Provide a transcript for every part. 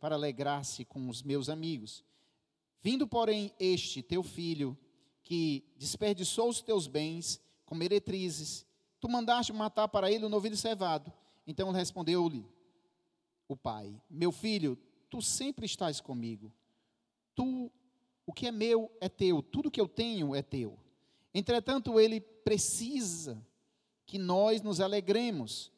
para alegrar-se com os meus amigos. Vindo, porém, este teu filho, que desperdiçou os teus bens com meretrizes, tu mandaste matar para ele o novilho cevado. Então respondeu-lhe o pai: Meu filho, tu sempre estás comigo. Tu, o que é meu é teu, tudo que eu tenho é teu. Entretanto, ele precisa que nós nos alegremos,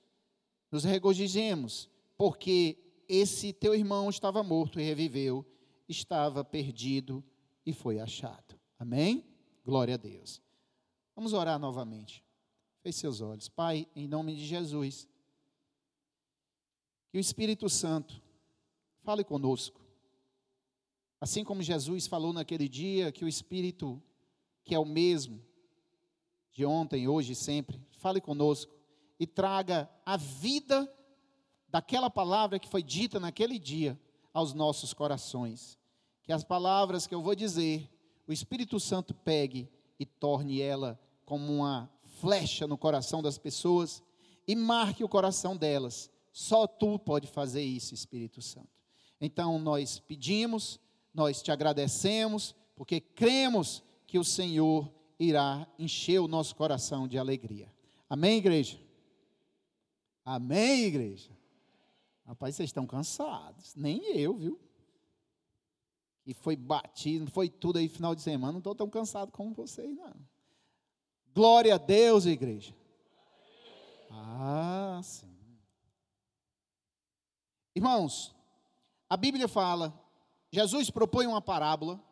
nos regozijemos, porque esse teu irmão estava morto e reviveu, estava perdido e foi achado. Amém? Glória a Deus. Vamos orar novamente. Feche seus olhos. Pai, em nome de Jesus, que o Espírito Santo fale conosco. Assim como Jesus falou naquele dia, que o Espírito, que é o mesmo, de ontem, hoje e sempre, fale conosco e traga a vida daquela palavra que foi dita naquele dia aos nossos corações. Que as palavras que eu vou dizer, o Espírito Santo pegue e torne ela como uma flecha no coração das pessoas e marque o coração delas. Só tu pode fazer isso, Espírito Santo. Então nós pedimos, nós te agradecemos, porque cremos que o Senhor irá encher o nosso coração de alegria. Amém, igreja? Amém, igreja? Rapaz, vocês estão cansados. Nem eu, viu? E foi batido, foi tudo aí final de semana. Não estou tão cansado como vocês, não. Glória a Deus, igreja. Ah, sim. Irmãos, a Bíblia fala, Jesus propõe uma parábola,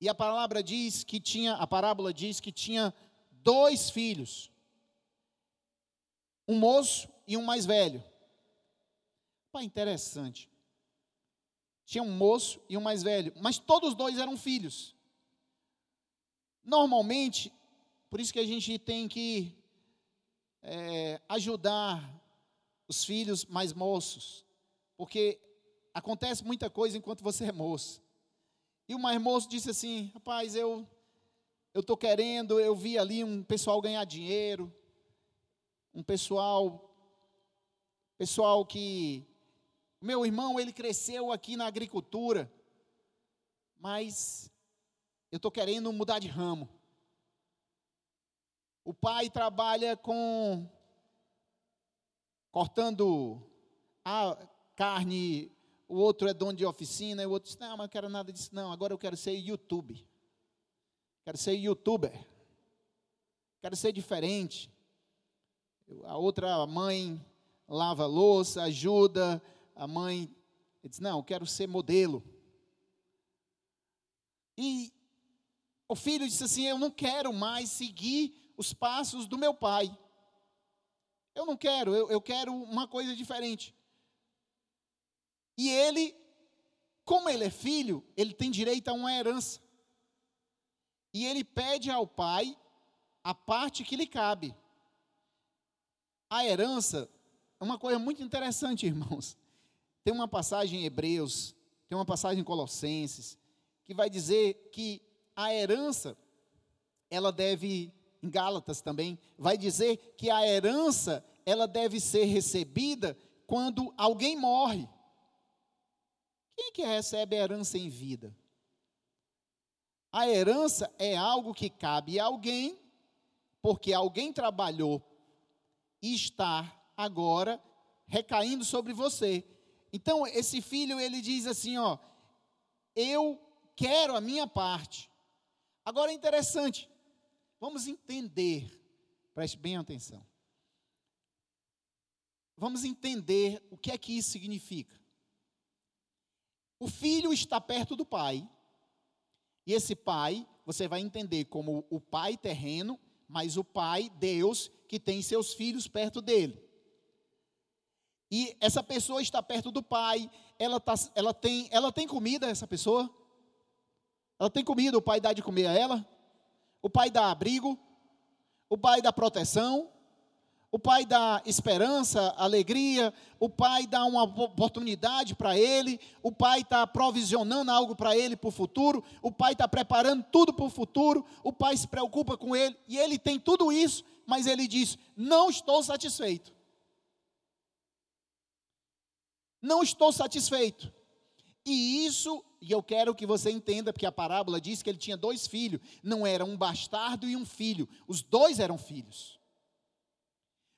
e a palavra diz que tinha, a parábola diz que tinha dois filhos. Um moço e um mais velho. Pá, interessante. Tinha um moço e um mais velho, mas todos dois eram filhos. Normalmente, por isso que a gente tem que é, ajudar os filhos mais moços, porque acontece muita coisa enquanto você é moço. E o mais moço disse assim: Rapaz, eu eu estou querendo, eu vi ali um pessoal ganhar dinheiro, um pessoal, pessoal que meu irmão, ele cresceu aqui na agricultura, mas eu estou querendo mudar de ramo. O pai trabalha com cortando a carne, o outro é dono de oficina, e o outro diz, não, mas eu quero nada disso, não, agora eu quero ser YouTube. Quero ser youtuber. Quero ser diferente. A outra mãe lava louça, ajuda, a mãe disse: Não, eu quero ser modelo. E o filho disse assim: Eu não quero mais seguir os passos do meu pai. Eu não quero, eu, eu quero uma coisa diferente. E ele, como ele é filho, ele tem direito a uma herança. E ele pede ao pai a parte que lhe cabe. A herança é uma coisa muito interessante, irmãos. Tem uma passagem em Hebreus, tem uma passagem em Colossenses, que vai dizer que a herança, ela deve, em Gálatas também, vai dizer que a herança, ela deve ser recebida quando alguém morre. Quem que recebe a herança em vida? A herança é algo que cabe a alguém, porque alguém trabalhou e está agora recaindo sobre você. Então, esse filho, ele diz assim, ó, eu quero a minha parte. Agora é interessante, vamos entender, preste bem atenção. Vamos entender o que é que isso significa. O filho está perto do pai, e esse pai, você vai entender como o pai terreno, mas o pai, Deus, que tem seus filhos perto dele. E essa pessoa está perto do pai, ela, tá, ela, tem, ela tem comida, essa pessoa? Ela tem comida, o pai dá de comer a ela? O pai dá abrigo? O pai dá proteção? O pai dá esperança, alegria, o pai dá uma oportunidade para ele, o pai está provisionando algo para ele para o futuro, o pai está preparando tudo para o futuro, o pai se preocupa com ele, e ele tem tudo isso, mas ele diz: Não estou satisfeito. Não estou satisfeito. E isso, e eu quero que você entenda, porque a parábola diz que ele tinha dois filhos, não era um bastardo e um filho, os dois eram filhos.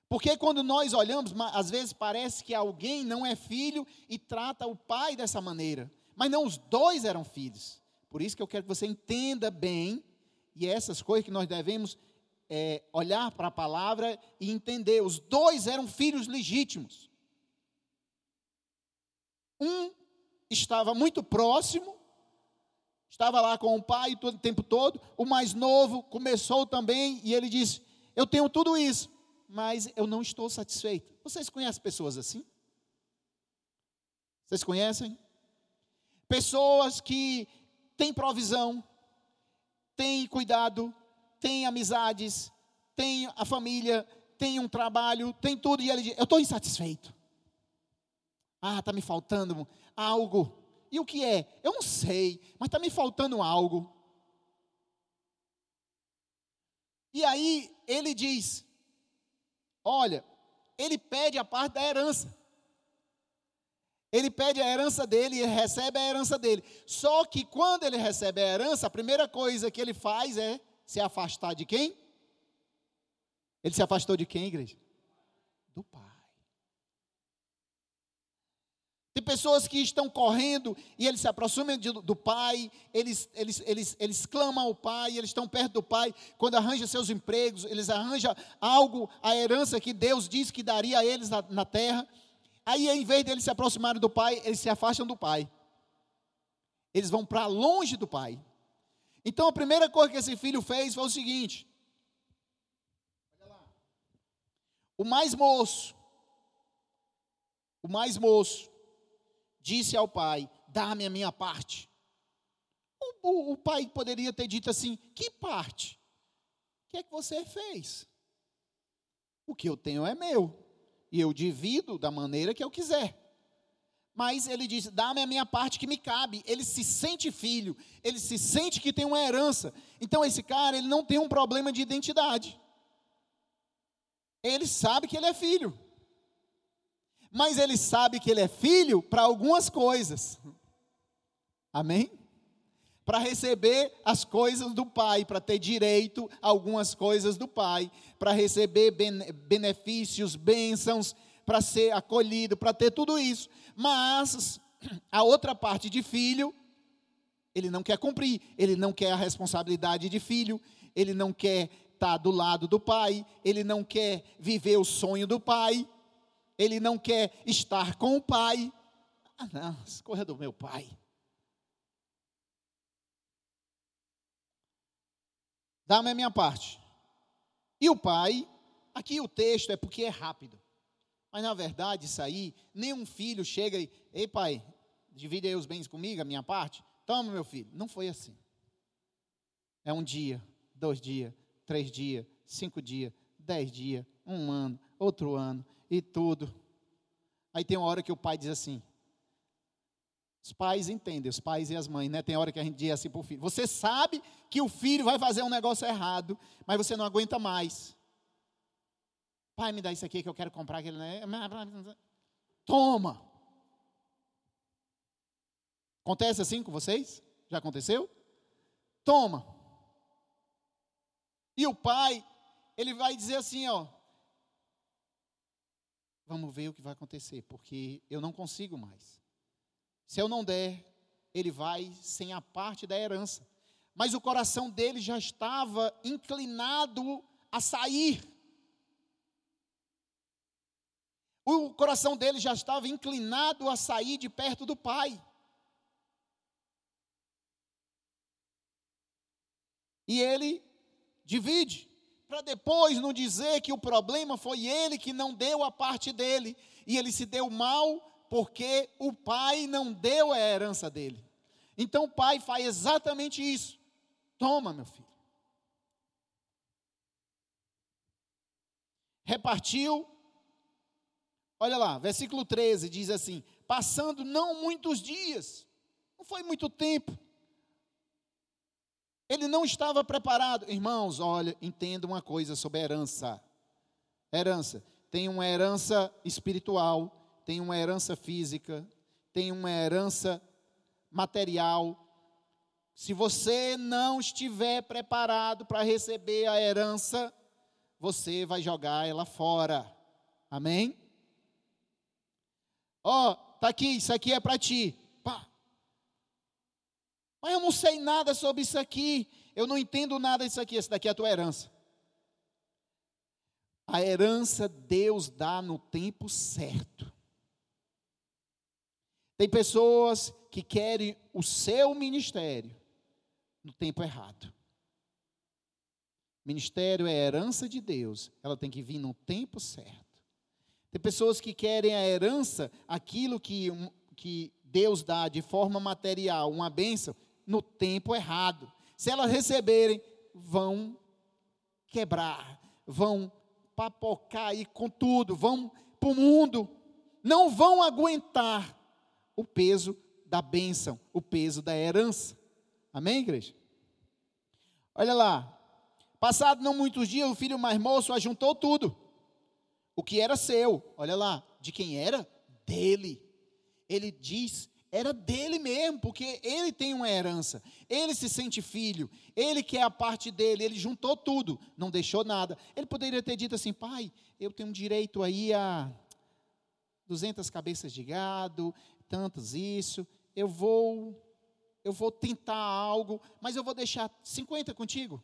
Porque quando nós olhamos, às vezes parece que alguém não é filho e trata o pai dessa maneira, mas não, os dois eram filhos. Por isso que eu quero que você entenda bem, e essas coisas que nós devemos é, olhar para a palavra e entender. Os dois eram filhos legítimos. Um estava muito próximo, estava lá com o pai todo, o tempo todo. O mais novo começou também e ele disse: Eu tenho tudo isso, mas eu não estou satisfeito. Vocês conhecem pessoas assim? Vocês conhecem? Pessoas que têm provisão, têm cuidado, têm amizades, têm a família, têm um trabalho, tem tudo, e ele diz: Eu estou insatisfeito. Ah, está me faltando algo. E o que é? Eu não sei, mas está me faltando algo. E aí ele diz: Olha, ele pede a parte da herança. Ele pede a herança dele e recebe a herança dele. Só que quando ele recebe a herança, a primeira coisa que ele faz é se afastar de quem? Ele se afastou de quem, igreja? Do pai. Tem pessoas que estão correndo e eles se aproximam de, do pai, eles, eles, eles, eles clamam ao pai, eles estão perto do pai, quando arranjam seus empregos, eles arranjam algo, a herança que Deus disse que daria a eles na, na terra. Aí, em vez de eles se aproximarem do pai, eles se afastam do pai. Eles vão para longe do pai. Então, a primeira coisa que esse filho fez foi o seguinte: o mais moço, o mais moço, disse ao pai: Dá-me a minha parte. O, o, o, pai poderia ter dito assim: Que parte? O que é que você fez? O que eu tenho é meu, e eu divido da maneira que eu quiser. Mas ele diz: Dá-me a minha parte que me cabe. Ele se sente filho, ele se sente que tem uma herança. Então, esse cara, ele não tem um problema de identidade. Ele sabe que ele é filho mas ele sabe que ele é filho para algumas coisas. Amém? Para receber as coisas do Pai, para ter direito a algumas coisas do Pai, para receber benefícios, bênçãos, para ser acolhido, para ter tudo isso. Mas a outra parte de filho, ele não quer cumprir, ele não quer a responsabilidade de filho, ele não quer estar do lado do pai, ele não quer viver o sonho do pai ele não quer estar com o pai. Ah, não, escorra do meu pai. Dá-me a minha parte. E o pai, aqui o texto é porque é rápido. Mas na verdade, isso aí, nenhum filho chega e, ei pai, divide aí os bens comigo, a minha parte. Toma, meu filho. Não foi assim. É um dia, dois dias, três dias, cinco dias, dez dias, um ano, outro ano e tudo. Aí tem uma hora que o pai diz assim: os pais entendem, os pais e as mães, né? Tem hora que a gente diz assim para o filho: você sabe que o filho vai fazer um negócio errado, mas você não aguenta mais. Pai, me dá isso aqui que eu quero comprar aquele. Toma. Acontece assim com vocês? Já aconteceu? Toma. E o pai, ele vai dizer assim, ó, vamos ver o que vai acontecer, porque eu não consigo mais. Se eu não der, ele vai sem a parte da herança. Mas o coração dele já estava inclinado a sair. O coração dele já estava inclinado a sair de perto do pai. E ele divide para depois não dizer que o problema foi ele que não deu a parte dele, e ele se deu mal porque o pai não deu a herança dele. Então o pai faz exatamente isso. Toma, meu filho. Repartiu. Olha lá, versículo 13 diz assim: Passando não muitos dias, não foi muito tempo, ele não estava preparado. Irmãos, olha, entenda uma coisa sobre herança. Herança. Tem uma herança espiritual, tem uma herança física, tem uma herança material. Se você não estiver preparado para receber a herança, você vai jogar ela fora. Amém? Ó, oh, tá aqui, isso aqui é para ti. Mas eu não sei nada sobre isso aqui. Eu não entendo nada disso aqui. Essa daqui é a tua herança. A herança Deus dá no tempo certo. Tem pessoas que querem o seu ministério no tempo errado. Ministério é herança de Deus, ela tem que vir no tempo certo. Tem pessoas que querem a herança, aquilo que, que Deus dá de forma material, uma bênção, no tempo errado. Se elas receberem, vão quebrar, vão papocar aí com tudo, vão para o mundo, não vão aguentar o peso da bênção, o peso da herança. Amém, igreja? Olha lá. Passado não muitos dias, o filho mais moço ajuntou tudo. O que era seu, olha lá, de quem era? Dele. Ele diz, era dele mesmo, porque ele tem uma herança. Ele se sente filho, ele quer a parte dele, ele juntou tudo, não deixou nada. Ele poderia ter dito assim: pai, eu tenho direito aí a 200 cabeças de gado, tantos isso, eu vou eu vou tentar algo, mas eu vou deixar 50 contigo.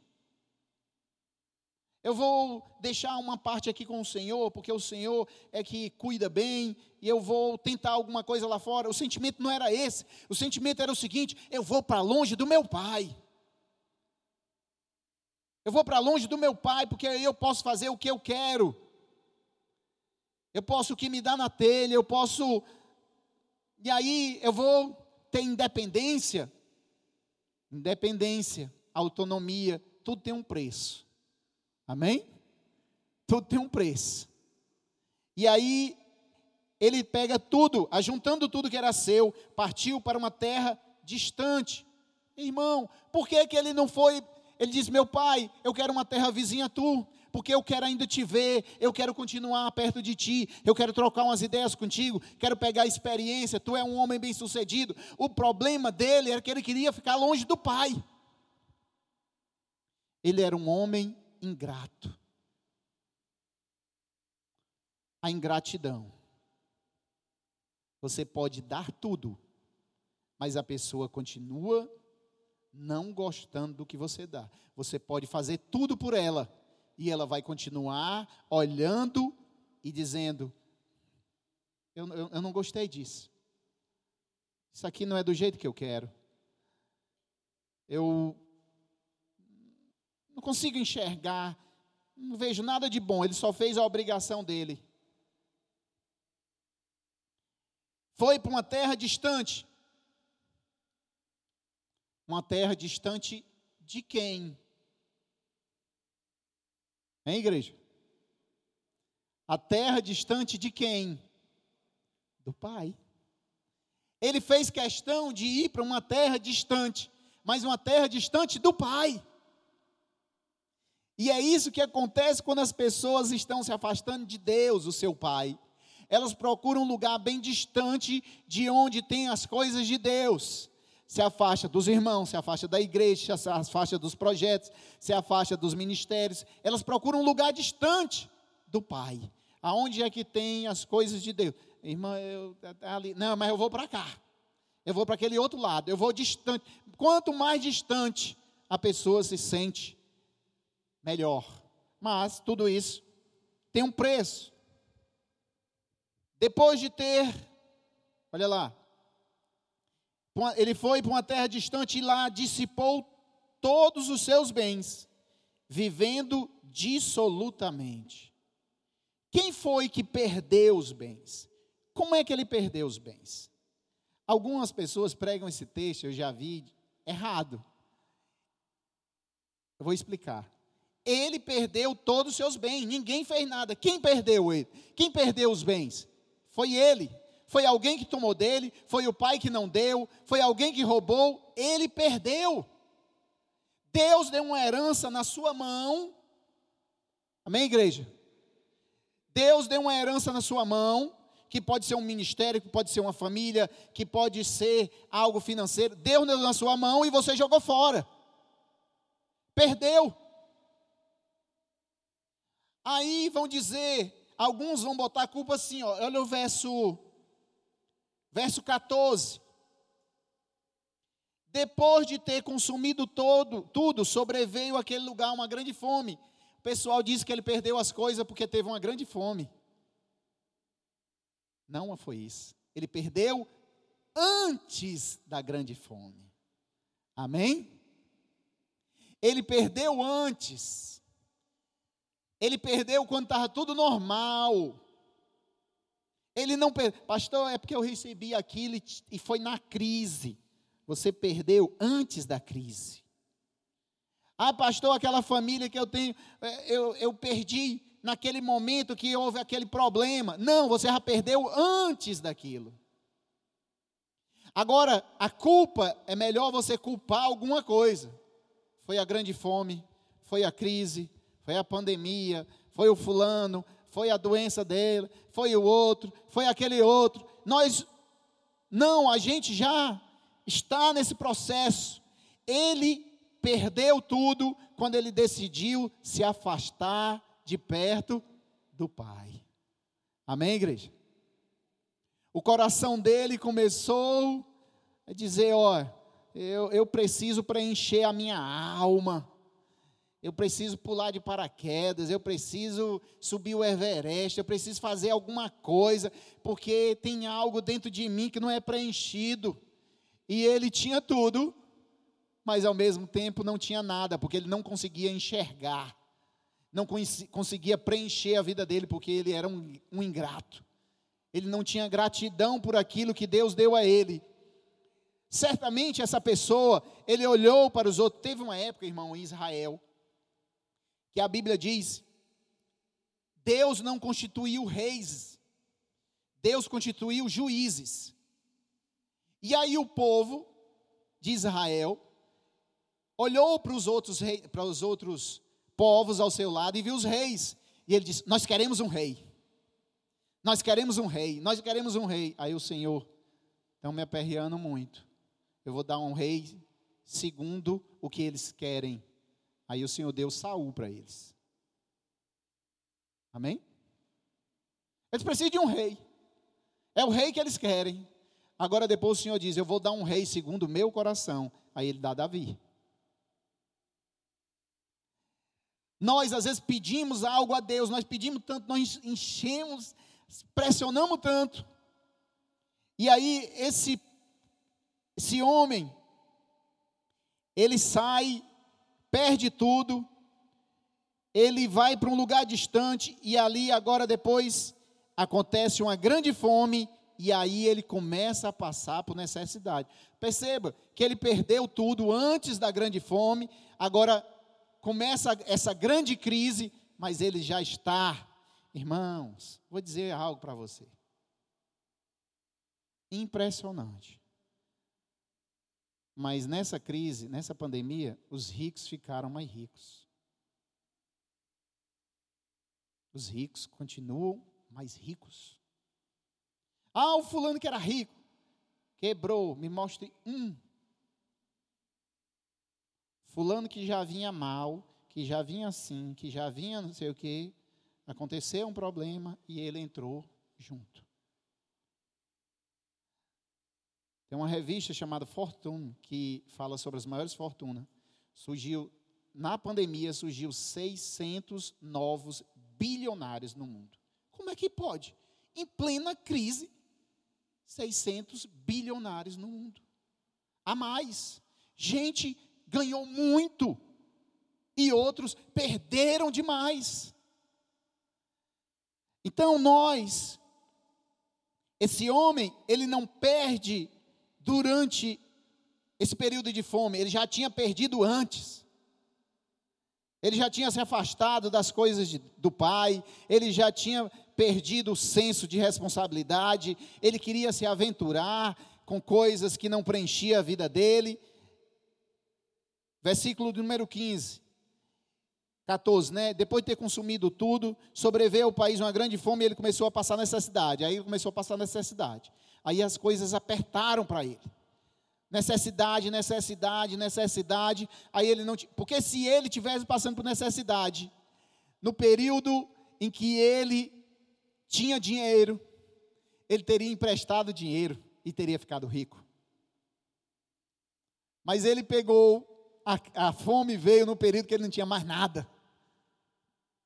Eu vou deixar uma parte aqui com o Senhor, porque o Senhor é que cuida bem, e eu vou tentar alguma coisa lá fora. O sentimento não era esse. O sentimento era o seguinte: eu vou para longe do meu pai. Eu vou para longe do meu pai, porque aí eu posso fazer o que eu quero. Eu posso o que me dá na telha, eu posso e aí eu vou ter independência. Independência, autonomia, tudo tem um preço. Amém? Tudo tem um preço. E aí ele pega tudo, ajuntando tudo que era seu, partiu para uma terra distante. Irmão, por que, que ele não foi? Ele diz: Meu pai, eu quero uma terra vizinha a tu porque eu quero ainda te ver, eu quero continuar perto de ti, eu quero trocar umas ideias contigo, quero pegar experiência, tu é um homem bem sucedido. O problema dele era que ele queria ficar longe do pai. Ele era um homem ingrato. A ingratidão. Você pode dar tudo, mas a pessoa continua não gostando do que você dá. Você pode fazer tudo por ela, e ela vai continuar olhando e dizendo: eu, eu, eu não gostei disso. Isso aqui não é do jeito que eu quero. Eu não consigo enxergar, não vejo nada de bom, ele só fez a obrigação dele. Foi para uma terra distante. Uma terra distante de quem? Hein, igreja? A terra distante de quem? Do Pai. Ele fez questão de ir para uma terra distante, mas uma terra distante do Pai. E é isso que acontece quando as pessoas estão se afastando de Deus, o seu Pai. Elas procuram um lugar bem distante de onde tem as coisas de Deus se afasta dos irmãos, se afasta da igreja, se afasta dos projetos, se afasta dos ministérios. Elas procuram um lugar distante do Pai. Aonde é que tem as coisas de Deus? Irmã, eu tá, tá ali. Não, mas eu vou para cá. Eu vou para aquele outro lado. Eu vou distante. Quanto mais distante a pessoa se sente, melhor. Mas tudo isso tem um preço. Depois de ter, olha lá, ele foi para uma terra distante e lá dissipou todos os seus bens, vivendo dissolutamente. Quem foi que perdeu os bens? Como é que ele perdeu os bens? Algumas pessoas pregam esse texto, eu já vi, errado. Eu vou explicar. Ele perdeu todos os seus bens, ninguém fez nada. Quem perdeu ele? Quem perdeu os bens? Foi ele. Foi alguém que tomou dele, foi o pai que não deu, foi alguém que roubou, ele perdeu. Deus deu uma herança na sua mão. Amém, igreja? Deus deu uma herança na sua mão, que pode ser um ministério, que pode ser uma família, que pode ser algo financeiro. Deus deu na sua mão e você jogou fora. Perdeu. Aí vão dizer, alguns vão botar a culpa assim, ó, olha o verso verso 14. Depois de ter consumido todo, tudo, sobreveio aquele lugar uma grande fome. O pessoal diz que ele perdeu as coisas porque teve uma grande fome. Não foi isso. Ele perdeu antes da grande fome. Amém? Ele perdeu antes. Ele perdeu quando estava tudo normal. Ele não perdeu. Pastor, é porque eu recebi aquilo e foi na crise. Você perdeu antes da crise. Ah, pastor, aquela família que eu tenho, é, eu, eu perdi naquele momento que houve aquele problema. Não, você já perdeu antes daquilo. Agora, a culpa é melhor você culpar alguma coisa. Foi a grande fome, foi a crise, foi a pandemia, foi o fulano, foi a doença dele, foi o outro, foi aquele outro. Nós não, a gente já está nesse processo. Ele perdeu tudo quando ele decidiu se afastar de perto do Pai. Amém, igreja? O coração dele começou a dizer: Ó, eu, eu preciso preencher a minha alma, eu preciso pular de paraquedas, eu preciso subir o Everest, eu preciso fazer alguma coisa, porque tem algo dentro de mim que não é preenchido. E ele tinha tudo, mas ao mesmo tempo não tinha nada, porque ele não conseguia enxergar não conseguia preencher a vida dele porque ele era um, um ingrato. Ele não tinha gratidão por aquilo que Deus deu a ele. Certamente essa pessoa, ele olhou para os outros. Teve uma época, irmão, em Israel, que a Bíblia diz: Deus não constituiu reis, Deus constituiu juízes. E aí o povo de Israel olhou para os outros, para os outros povos ao seu lado e viu os reis. E ele disse: Nós queremos um rei. Nós queremos um rei. Nós queremos um rei. Aí o Senhor, estão me aperreando muito. Eu vou dar um rei segundo o que eles querem. Aí o Senhor deu Saul para eles. Amém? Eles precisam de um rei. É o rei que eles querem. Agora depois o Senhor diz: Eu vou dar um rei segundo o meu coração. Aí ele dá Davi. Nós, às vezes, pedimos algo a Deus, nós pedimos tanto, nós enchemos, pressionamos tanto. E aí, esse, esse homem, ele sai, perde tudo, ele vai para um lugar distante, e ali, agora, depois, acontece uma grande fome, e aí ele começa a passar por necessidade. Perceba que ele perdeu tudo antes da grande fome, agora começa essa grande crise, mas ele já está. Irmãos, vou dizer algo para você. Impressionante. Mas nessa crise, nessa pandemia, os ricos ficaram mais ricos. Os ricos continuam mais ricos. Ah, o fulano que era rico, quebrou, me mostre um Fulano que já vinha mal, que já vinha assim, que já vinha não sei o quê, aconteceu um problema e ele entrou junto. Tem uma revista chamada Fortune que fala sobre as maiores fortunas. Surgiu na pandemia surgiu 600 novos bilionários no mundo. Como é que pode? Em plena crise, 600 bilionários no mundo. A mais. Gente ganhou muito e outros perderam demais. Então nós, esse homem, ele não perde durante esse período de fome, ele já tinha perdido antes. Ele já tinha se afastado das coisas de, do pai, ele já tinha perdido o senso de responsabilidade, ele queria se aventurar com coisas que não preenchia a vida dele. Versículo número 15. 14, né? Depois de ter consumido tudo, sobreveio ao país uma grande fome e ele começou a passar necessidade. Aí começou a passar necessidade. Aí as coisas apertaram para ele. Necessidade, necessidade, necessidade. Aí ele não. Porque se ele tivesse passando por necessidade, no período em que ele tinha dinheiro, ele teria emprestado dinheiro e teria ficado rico. Mas ele pegou, a, a fome veio no período que ele não tinha mais nada.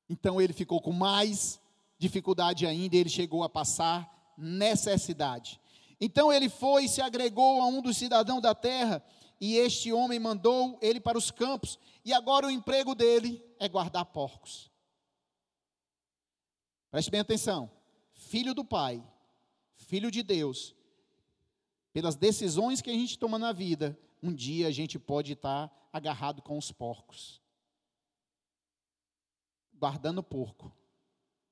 Então ele ficou com mais dificuldade ainda, e ele chegou a passar necessidade. Então ele foi e se agregou a um dos cidadãos da terra, e este homem mandou ele para os campos, e agora o emprego dele é guardar porcos. Preste bem atenção. Filho do Pai, filho de Deus, pelas decisões que a gente toma na vida, um dia a gente pode estar agarrado com os porcos guardando porco,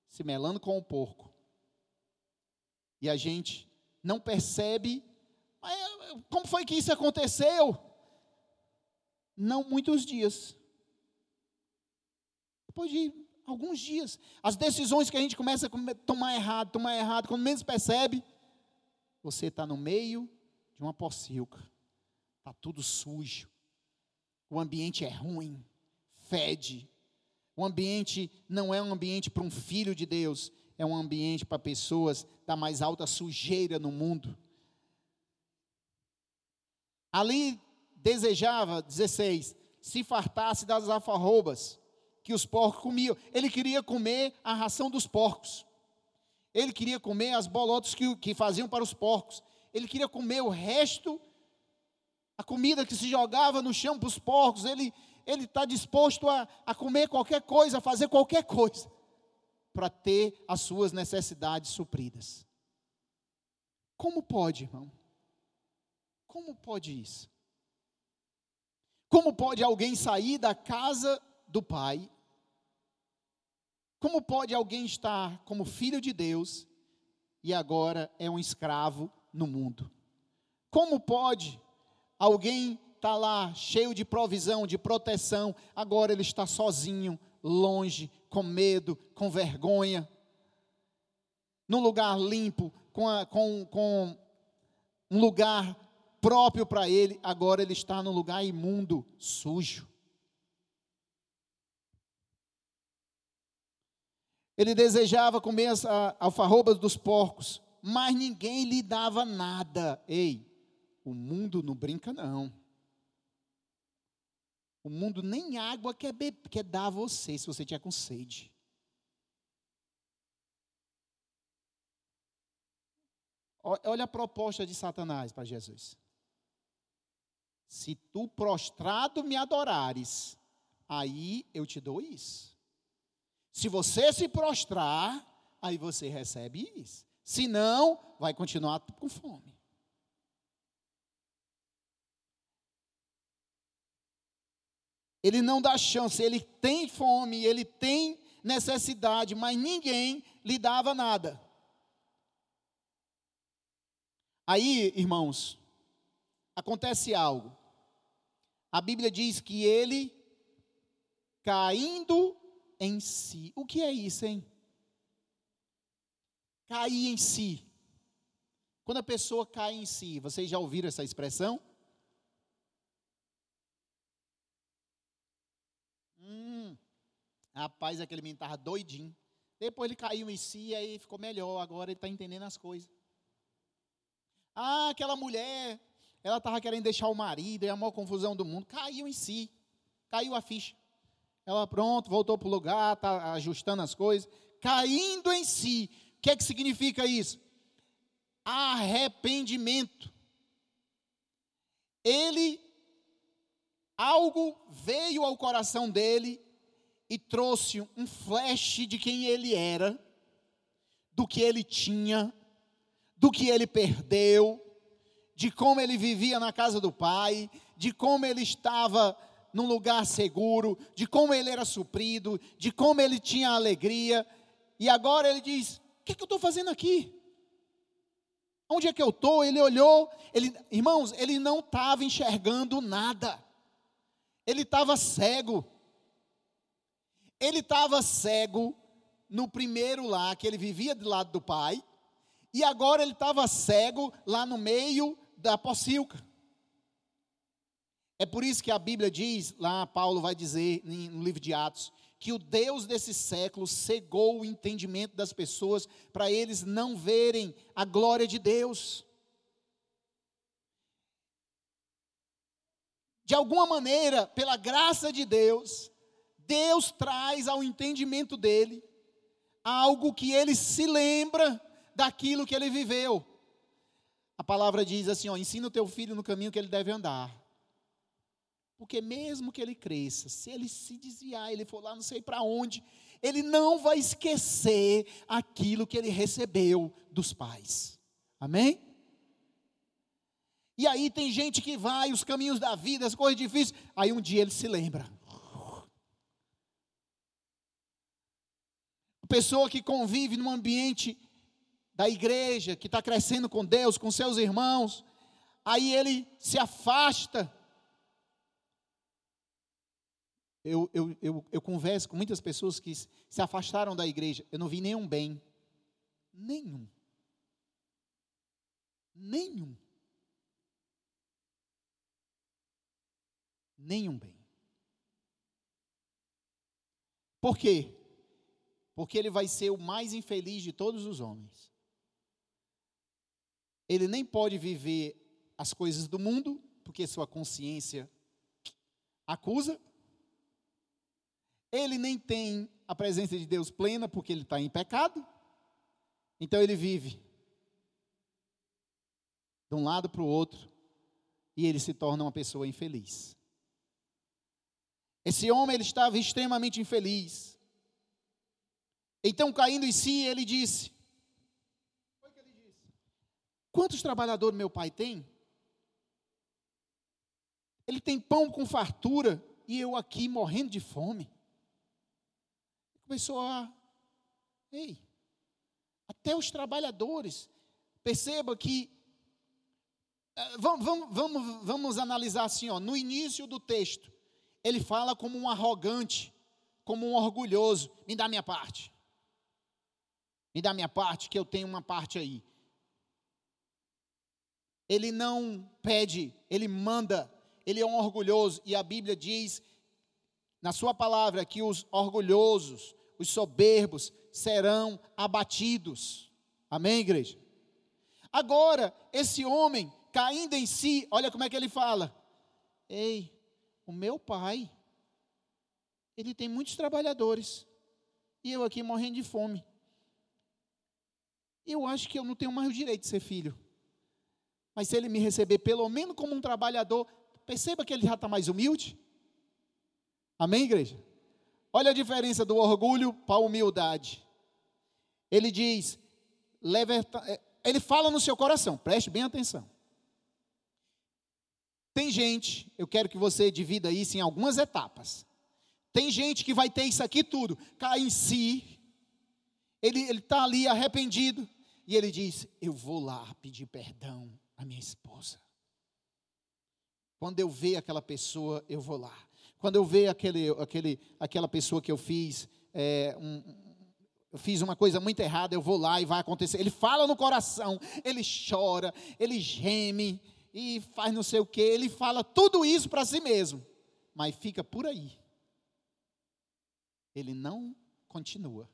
se melando com o porco. E a gente não percebe como foi que isso aconteceu? Não muitos dias. Depois de alguns dias, as decisões que a gente começa a tomar errado, tomar errado, quando menos percebe, você está no meio de uma pocilca, está tudo sujo, o ambiente é ruim, fede, o ambiente não é um ambiente para um filho de Deus, é um ambiente para pessoas da mais alta sujeira no mundo. Ali desejava, 16, se fartasse das alfarrobas que os porcos comiam. Ele queria comer a ração dos porcos. Ele queria comer as bolotas que, que faziam para os porcos. Ele queria comer o resto, a comida que se jogava no chão para os porcos. Ele, ele está disposto a, a comer qualquer coisa, a fazer qualquer coisa, para ter as suas necessidades supridas. Como pode, irmão? Como pode isso? Como pode alguém sair da casa do pai? Como pode alguém estar como filho de Deus e agora é um escravo no mundo? Como pode alguém está lá cheio de provisão, de proteção, agora ele está sozinho, longe, com medo, com vergonha, num lugar limpo, com, a, com, com um lugar próprio para ele, agora ele está num lugar imundo, sujo. Ele desejava comer as alfarrobas dos porcos, mas ninguém lhe dava nada. Ei, o mundo não brinca, não. O mundo nem água quer, quer dar a você se você tiver com sede. Olha a proposta de Satanás para Jesus. Se tu prostrado me adorares, aí eu te dou isso. Se você se prostrar, aí você recebe isso. Se não, vai continuar com fome. Ele não dá chance, ele tem fome, ele tem necessidade, mas ninguém lhe dava nada. Aí, irmãos, acontece algo. A Bíblia diz que ele, caindo em si. O que é isso, hein? Cair em si. Quando a pessoa cai em si, vocês já ouviram essa expressão? Rapaz, aquele menino estava doidinho. Depois ele caiu em si e aí ficou melhor. Agora ele está entendendo as coisas. Ah, aquela mulher, ela estava querendo deixar o marido, é a maior confusão do mundo. Caiu em si. Caiu a ficha. Ela, pronto, voltou para o lugar, está ajustando as coisas. Caindo em si. O que é que significa isso? Arrependimento. Ele, algo veio ao coração dele e trouxe um flash de quem ele era, do que ele tinha, do que ele perdeu, de como ele vivia na casa do pai, de como ele estava num lugar seguro, de como ele era suprido, de como ele tinha alegria. E agora ele diz: O que, é que eu estou fazendo aqui? Onde é que eu estou? Ele olhou, ele, irmãos, ele não estava enxergando nada, ele estava cego. Ele estava cego no primeiro lá, que ele vivia do lado do pai, e agora ele estava cego lá no meio da pocilca. É por isso que a Bíblia diz, lá Paulo vai dizer no livro de Atos, que o Deus desse século cegou o entendimento das pessoas para eles não verem a glória de Deus. De alguma maneira, pela graça de Deus, Deus traz ao entendimento dele algo que ele se lembra daquilo que ele viveu. A palavra diz assim: ó, ensina o teu filho no caminho que ele deve andar. Porque mesmo que ele cresça, se ele se desviar, ele for lá não sei para onde, ele não vai esquecer aquilo que ele recebeu dos pais. Amém? E aí tem gente que vai os caminhos da vida, as coisas difíceis, aí um dia ele se lembra. Pessoa que convive num ambiente da igreja, que está crescendo com Deus, com seus irmãos, aí ele se afasta eu, eu, eu, eu converso com muitas pessoas que se afastaram da igreja. Eu não vi nenhum bem. Nenhum. Nenhum. Nenhum bem. Por quê? Porque ele vai ser o mais infeliz de todos os homens. Ele nem pode viver as coisas do mundo, porque sua consciência acusa. Ele nem tem a presença de Deus plena, porque ele está em pecado. Então ele vive de um lado para o outro e ele se torna uma pessoa infeliz. Esse homem ele estava extremamente infeliz. Então, caindo em si, ele disse: Quantos trabalhadores meu pai tem? Ele tem pão com fartura e eu aqui morrendo de fome começou a. Ei, até os trabalhadores. Perceba que. Eh, vamos, vamos, vamos, vamos analisar assim, ó, no início do texto, ele fala como um arrogante, como um orgulhoso. Me dá minha parte. Me dá minha parte, que eu tenho uma parte aí. Ele não pede, ele manda, ele é um orgulhoso, e a Bíblia diz, na sua palavra, que os orgulhosos, os soberbos serão abatidos. Amém, igreja? Agora, esse homem caindo em si, olha como é que ele fala: Ei, o meu pai, ele tem muitos trabalhadores, e eu aqui morrendo de fome. Eu acho que eu não tenho mais o direito de ser filho. Mas se ele me receber pelo menos como um trabalhador, perceba que ele já está mais humilde. Amém, igreja? Olha a diferença do orgulho para a humildade. Ele diz, é, ele fala no seu coração, preste bem atenção. Tem gente, eu quero que você divida isso em algumas etapas. Tem gente que vai ter isso aqui tudo, cai em si, ele está ali arrependido, e ele diz: Eu vou lá pedir perdão à minha esposa. Quando eu ver aquela pessoa, eu vou lá. Quando eu vejo aquele, aquele, aquela pessoa que eu fiz, é, um, eu fiz uma coisa muito errada, eu vou lá e vai acontecer. Ele fala no coração, ele chora, ele geme e faz não sei o que. Ele fala tudo isso para si mesmo, mas fica por aí. Ele não continua.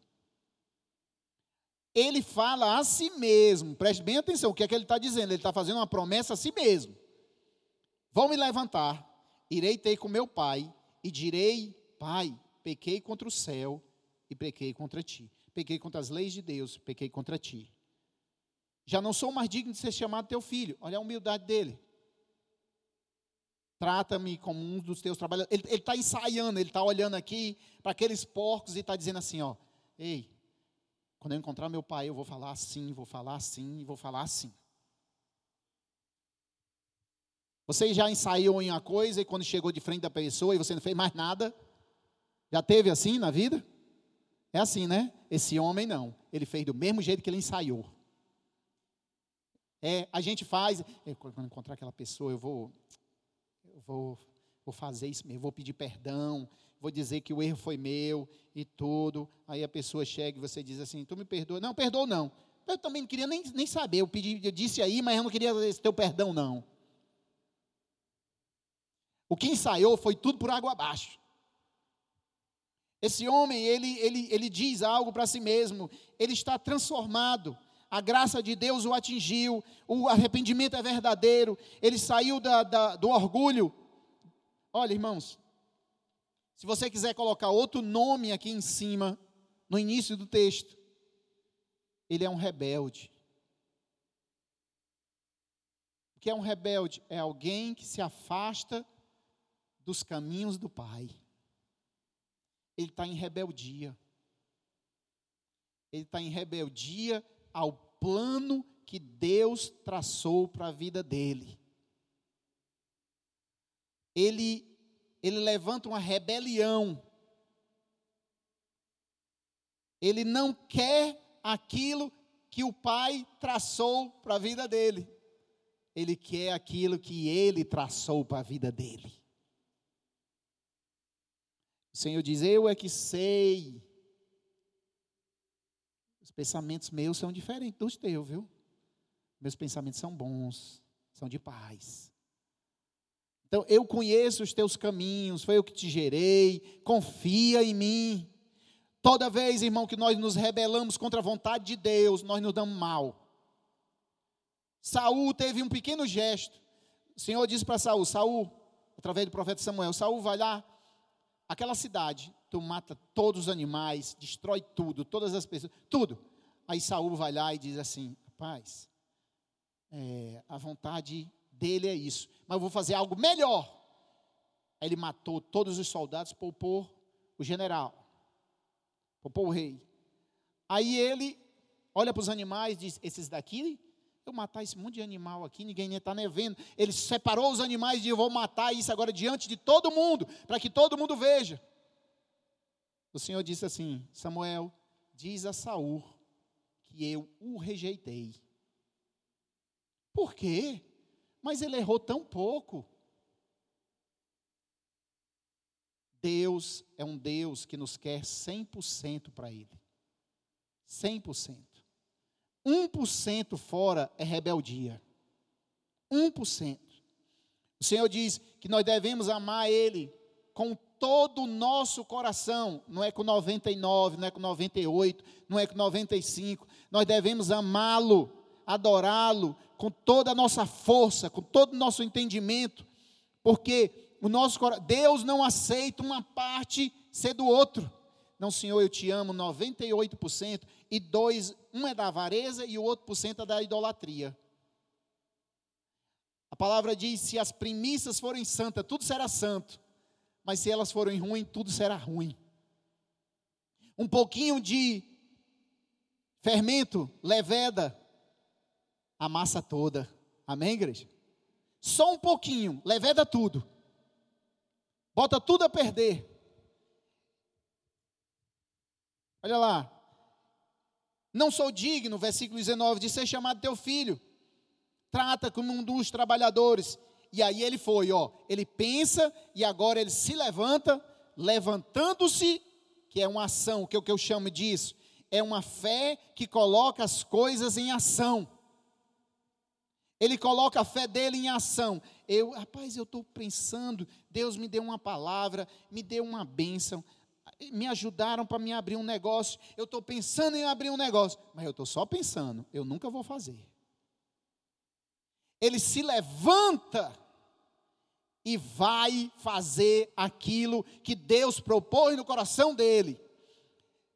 Ele fala a si mesmo, preste bem atenção, o que é que ele está dizendo? Ele está fazendo uma promessa a si mesmo. Vou me levantar, irei ter com meu pai e direi: Pai, pequei contra o céu e pequei contra ti. Pequei contra as leis de Deus, pequei contra ti. Já não sou mais digno de ser chamado teu filho. Olha a humildade dele. Trata-me como um dos teus trabalhadores. Ele está ensaiando, ele está olhando aqui para aqueles porcos e está dizendo assim: ó, ei, quando eu encontrar meu pai, eu vou falar assim, vou falar assim, vou falar assim. Você já ensaiou em uma coisa e quando chegou de frente da pessoa e você não fez mais nada? Já teve assim na vida? É assim, né? Esse homem não. Ele fez do mesmo jeito que ele ensaiou. É, a gente faz. Quando encontrar aquela pessoa, eu vou, eu vou vou fazer isso mesmo, vou pedir perdão, vou dizer que o erro foi meu e tudo. Aí a pessoa chega e você diz assim: Tu me perdoa? Não, perdoa não. Eu também não queria nem, nem saber. Eu, pedi, eu disse aí, mas eu não queria esse teu perdão, não. O que ensaiou foi tudo por água abaixo. Esse homem, ele, ele, ele diz algo para si mesmo, ele está transformado. A graça de Deus o atingiu, o arrependimento é verdadeiro, ele saiu da, da, do orgulho. Olha, irmãos, se você quiser colocar outro nome aqui em cima, no início do texto, ele é um rebelde. O que é um rebelde? É alguém que se afasta dos caminhos do Pai. Ele está em rebeldia. Ele está em rebeldia ao plano que Deus traçou para a vida dele. Ele, ele levanta uma rebelião. Ele não quer aquilo que o pai traçou para a vida dele. Ele quer aquilo que ele traçou para a vida dele. O Senhor diz: Eu é que sei. Os pensamentos meus são diferentes dos teus, viu? Meus pensamentos são bons, são de paz. Então, eu conheço os teus caminhos, foi eu que te gerei, confia em mim. Toda vez, irmão, que nós nos rebelamos contra a vontade de Deus, nós nos damos mal. Saul teve um pequeno gesto. O Senhor disse para Saul, Saul, através do profeta Samuel, Saul vai lá, aquela cidade, tu mata todos os animais, destrói tudo, todas as pessoas, tudo. Aí Saul vai lá e diz assim, rapaz, é, a vontade dele é isso, mas eu vou fazer algo melhor. Aí ele matou todos os soldados, poupou o general poupou o rei. Aí ele olha para os animais e diz: Esses daqui, eu matar esse monte de animal aqui, ninguém está nem vendo. Ele separou os animais e Eu vou matar isso agora diante de todo mundo, para que todo mundo veja. O Senhor disse assim: Samuel, diz a Saul que eu o rejeitei. Por quê? Mas ele errou tão pouco. Deus é um Deus que nos quer 100% para Ele. 100%. 1% fora é rebeldia. 1%. O Senhor diz que nós devemos amar Ele com todo o nosso coração, não é com 99, não é com 98, não é com 95. Nós devemos amá-lo, adorá-lo com toda a nossa força, com todo o nosso entendimento, porque o nosso Deus não aceita uma parte ser do outro. Não, Senhor, eu te amo 98% e dois, um é da avareza e o outro por cento é da idolatria. A palavra diz: se as primícias forem santas, tudo será santo. Mas se elas forem ruins, tudo será ruim. Um pouquinho de fermento, leveda, a massa toda. Amém, igreja? Só um pouquinho, leveda tudo bota tudo a perder. Olha lá. Não sou digno, versículo 19, de ser chamado teu filho. Trata como um dos trabalhadores. E aí ele foi, ó. Ele pensa e agora ele se levanta, levantando-se, que é uma ação, que é o que eu chamo disso. É uma fé que coloca as coisas em ação. Ele coloca a fé dele em ação. Eu, rapaz, eu estou pensando, Deus me deu uma palavra, me deu uma bênção, me ajudaram para me abrir um negócio. Eu estou pensando em abrir um negócio, mas eu estou só pensando, eu nunca vou fazer. Ele se levanta e vai fazer aquilo que Deus propôs no coração dele.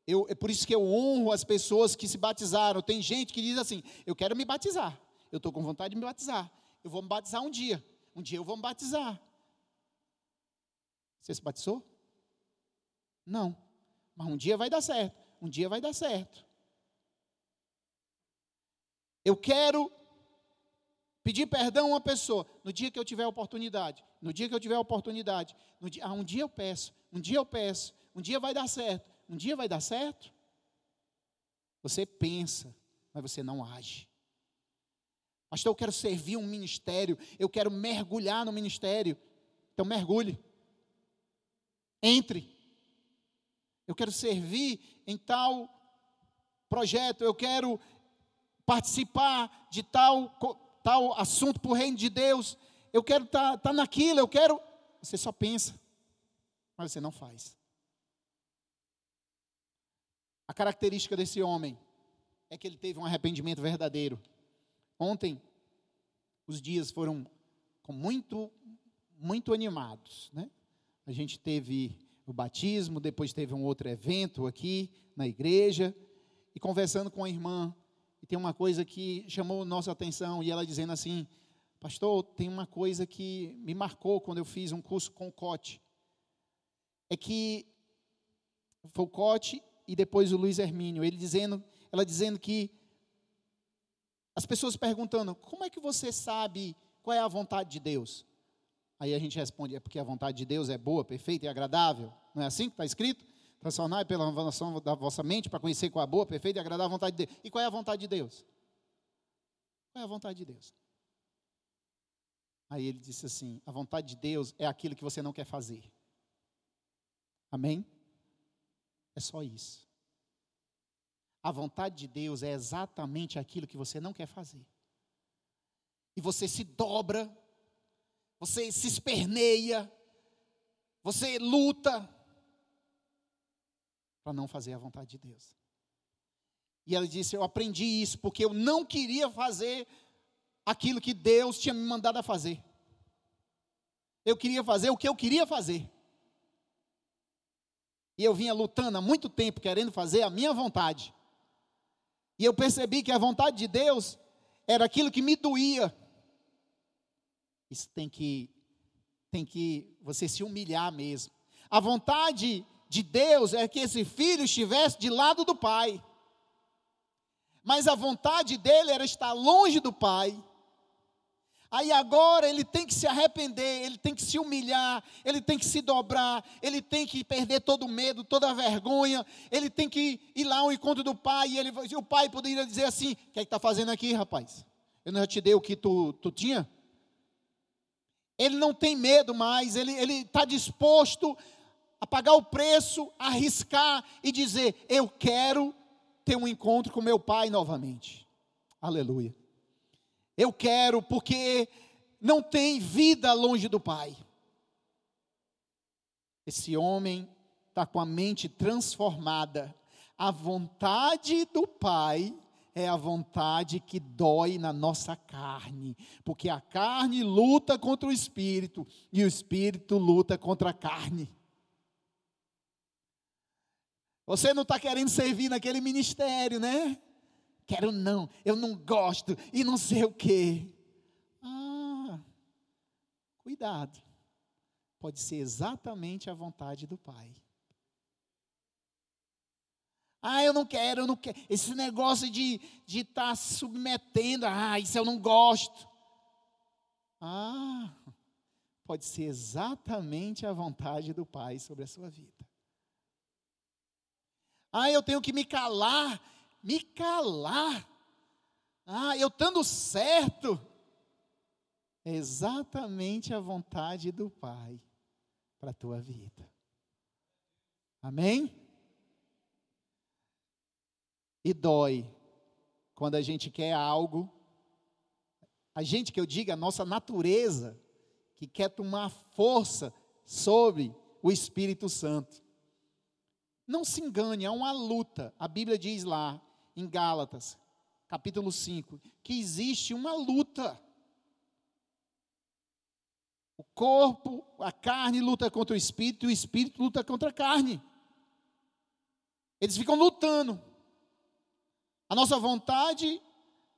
Eu, é por isso que eu honro as pessoas que se batizaram. Tem gente que diz assim: Eu quero me batizar. Eu estou com vontade de me batizar. Eu vou me batizar um dia. Um dia eu vou me batizar. Você se batizou? Não. Mas um dia vai dar certo. Um dia vai dar certo. Eu quero pedir perdão a uma pessoa. No dia que eu tiver oportunidade. No dia que eu tiver oportunidade. No dia, ah, um dia eu peço. Um dia eu peço. Um dia vai dar certo. Um dia vai dar certo. Você pensa, mas você não age. Pastor, eu quero servir um ministério, eu quero mergulhar no ministério. Então mergulhe. Entre. Eu quero servir em tal projeto, eu quero participar de tal, tal assunto para o reino de Deus, eu quero estar tá, tá naquilo, eu quero. Você só pensa, mas você não faz. A característica desse homem é que ele teve um arrependimento verdadeiro. Ontem, os dias foram muito, muito animados, né? A gente teve o batismo, depois teve um outro evento aqui na igreja, e conversando com a irmã, e tem uma coisa que chamou nossa atenção, e ela dizendo assim: Pastor, tem uma coisa que me marcou quando eu fiz um curso com o Cote. É que foi o Cote e depois o Luiz Hermínio, ele dizendo, ela dizendo que as pessoas perguntando: "Como é que você sabe qual é a vontade de Deus?" Aí a gente responde: "É porque a vontade de Deus é boa, perfeita e agradável." Não é assim que está escrito? Transformar pela renovação da vossa mente para conhecer qual é a boa, perfeita e agradável vontade de Deus. E qual é a vontade de Deus? Qual é a vontade de Deus? Aí ele disse assim: a vontade de Deus é aquilo que você não quer fazer. Amém? É só isso. A vontade de Deus é exatamente aquilo que você não quer fazer. E você se dobra, você se esperneia, você luta para não fazer a vontade de Deus. E ela disse: Eu aprendi isso porque eu não queria fazer aquilo que Deus tinha me mandado a fazer. Eu queria fazer o que eu queria fazer. E eu vinha lutando há muito tempo querendo fazer a minha vontade. E eu percebi que a vontade de Deus era aquilo que me doía. Isso tem que tem que você se humilhar mesmo. A vontade de Deus é que esse filho estivesse de lado do pai. Mas a vontade dele era estar longe do pai. Aí agora ele tem que se arrepender, ele tem que se humilhar, ele tem que se dobrar, ele tem que perder todo o medo, toda a vergonha, ele tem que ir lá ao encontro do pai, e, ele, e o pai poderia dizer assim: O que é que está fazendo aqui, rapaz? Eu não te dei o que tu, tu tinha? Ele não tem medo mais, ele está disposto a pagar o preço, a arriscar e dizer: Eu quero ter um encontro com meu pai novamente. Aleluia. Eu quero porque não tem vida longe do Pai. Esse homem está com a mente transformada. A vontade do Pai é a vontade que dói na nossa carne, porque a carne luta contra o espírito e o espírito luta contra a carne. Você não está querendo servir naquele ministério, né? Quero não, eu não gosto e não sei o quê. Ah, cuidado. Pode ser exatamente a vontade do Pai. Ah, eu não quero, eu não quero. Esse negócio de estar de tá submetendo, ah, isso eu não gosto. Ah, pode ser exatamente a vontade do Pai sobre a sua vida. Ah, eu tenho que me calar me calar. Ah, eu estando certo. É exatamente a vontade do Pai para a tua vida. Amém? E dói quando a gente quer algo, a gente que eu diga, a nossa natureza, que quer tomar força sobre o Espírito Santo. Não se engane, há uma luta. A Bíblia diz lá, em Gálatas, capítulo 5, que existe uma luta. O corpo, a carne luta contra o espírito e o espírito luta contra a carne. Eles ficam lutando. A nossa vontade,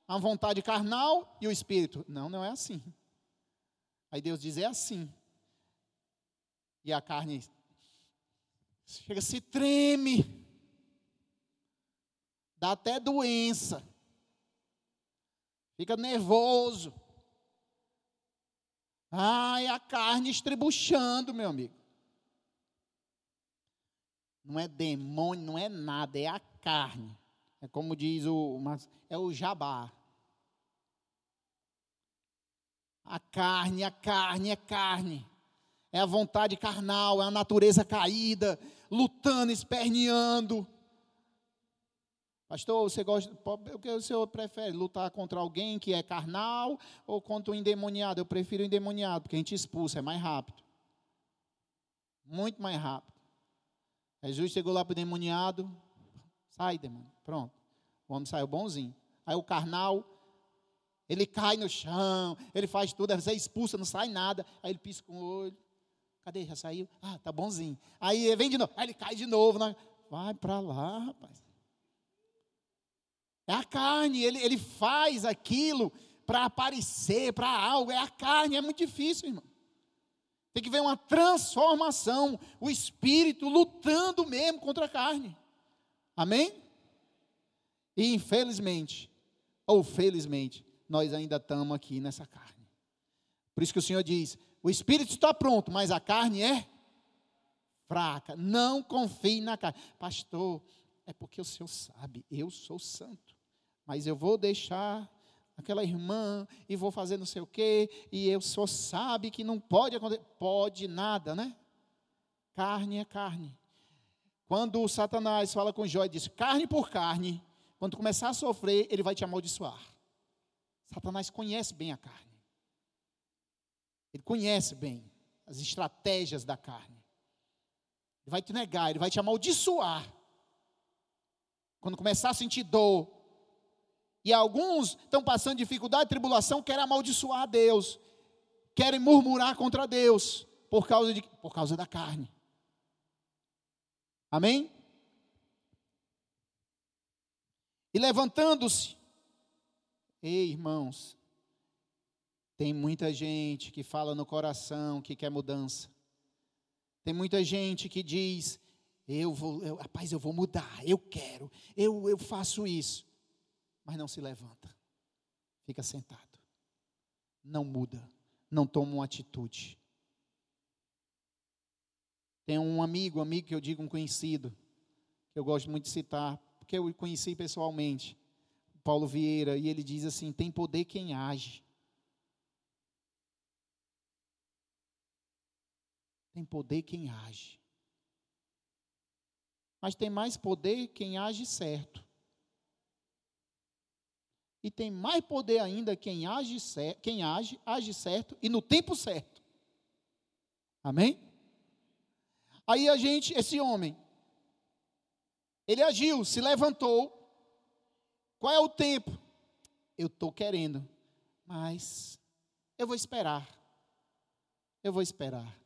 a vontade carnal e o espírito. Não, não é assim. Aí Deus diz: é assim. E a carne chega, se treme dá até doença, fica nervoso. Ai, a carne estribuchando, meu amigo. Não é demônio, não é nada, é a carne. É como diz o, é o jabá. A carne, a carne, a carne. É a vontade carnal, é a natureza caída, lutando, esperneando. Pastor, você gosta, o que o senhor prefere? Lutar contra alguém que é carnal ou contra um endemoniado? Eu prefiro o endemoniado, porque a gente expulsa, é mais rápido. Muito mais rápido. Jesus chegou lá para o endemoniado, sai, demônio, pronto. O homem saiu bonzinho. Aí o carnal, ele cai no chão, ele faz tudo, você expulsa, não sai nada. Aí ele pisca o olho. Cadê? Já saiu? Ah, tá bonzinho. Aí vem de novo, aí ele cai de novo. Né? Vai para lá, rapaz. É a carne, ele, ele faz aquilo para aparecer, para algo. É a carne, é muito difícil, irmão. Tem que ver uma transformação, o espírito lutando mesmo contra a carne. Amém? E infelizmente, ou felizmente, nós ainda estamos aqui nessa carne. Por isso que o Senhor diz: o espírito está pronto, mas a carne é fraca. Não confie na carne. Pastor, é porque o Senhor sabe, eu sou santo. Mas eu vou deixar aquela irmã e vou fazer não sei o quê, e eu só sabe que não pode acontecer. Pode nada, né? Carne é carne. Quando o Satanás fala com Jó e diz carne por carne, quando começar a sofrer, ele vai te amaldiçoar. Satanás conhece bem a carne. Ele conhece bem as estratégias da carne. Ele vai te negar, ele vai te amaldiçoar. Quando começar a sentir dor, e alguns estão passando dificuldade, tribulação, querem amaldiçoar a Deus, querem murmurar contra Deus por causa de por causa da carne. Amém? E levantando-se, ei, irmãos, tem muita gente que fala no coração que quer mudança. Tem muita gente que diz: eu vou, eu, rapaz, eu vou mudar, eu quero, eu, eu faço isso. Mas não se levanta, fica sentado, não muda, não toma uma atitude. Tem um amigo, amigo que eu digo um conhecido, que eu gosto muito de citar, porque eu conheci pessoalmente, Paulo Vieira, e ele diz assim: tem poder quem age. Tem poder quem age. Mas tem mais poder quem age certo. E tem mais poder ainda quem age, quem age, age certo e no tempo certo. Amém? Aí a gente, esse homem, ele agiu, se levantou. Qual é o tempo? Eu estou querendo, mas eu vou esperar. Eu vou esperar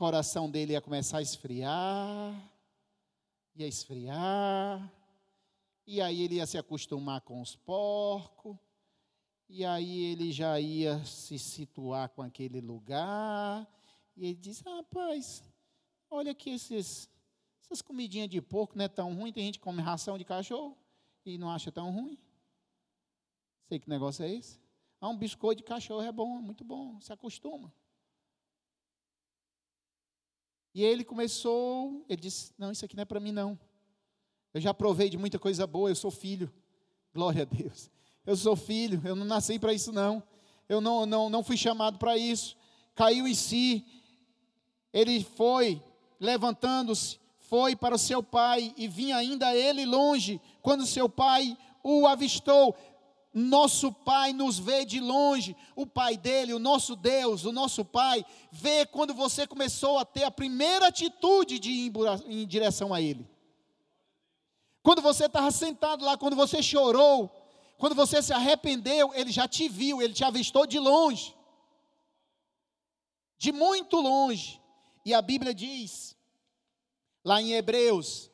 coração dele ia começar a esfriar, ia esfriar, e aí ele ia se acostumar com os porcos, e aí ele já ia se situar com aquele lugar, e ele diz: Rapaz, olha aqui esses, essas comidinhas de porco não é tão ruim, tem gente que come ração de cachorro e não acha tão ruim. Sei que negócio é esse. Ah, um biscoito de cachorro é bom, muito bom, se acostuma. E ele começou, ele disse: Não, isso aqui não é para mim, não. Eu já provei de muita coisa boa, eu sou filho. Glória a Deus. Eu sou filho, eu não nasci para isso, não. Eu não, não, não fui chamado para isso. Caiu em si. Ele foi, levantando-se, foi para o seu pai e vinha ainda ele longe, quando seu pai o avistou. Nosso Pai nos vê de longe, o Pai dele, o nosso Deus, o nosso Pai, vê quando você começou a ter a primeira atitude de ir em direção a Ele. Quando você estava sentado lá, quando você chorou, quando você se arrependeu, Ele já te viu, Ele te avistou de longe, de muito longe. E a Bíblia diz, lá em Hebreus,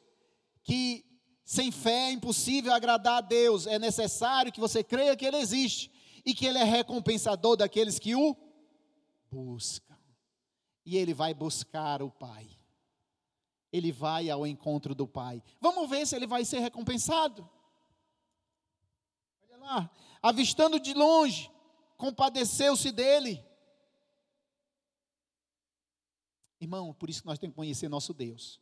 que sem fé é impossível agradar a Deus. É necessário que você creia que Ele existe e que Ele é recompensador daqueles que o buscam. E Ele vai buscar o Pai. Ele vai ao encontro do Pai. Vamos ver se ele vai ser recompensado. Olha lá, avistando de longe, compadeceu-se dele. Irmão, por isso que nós temos que conhecer nosso Deus.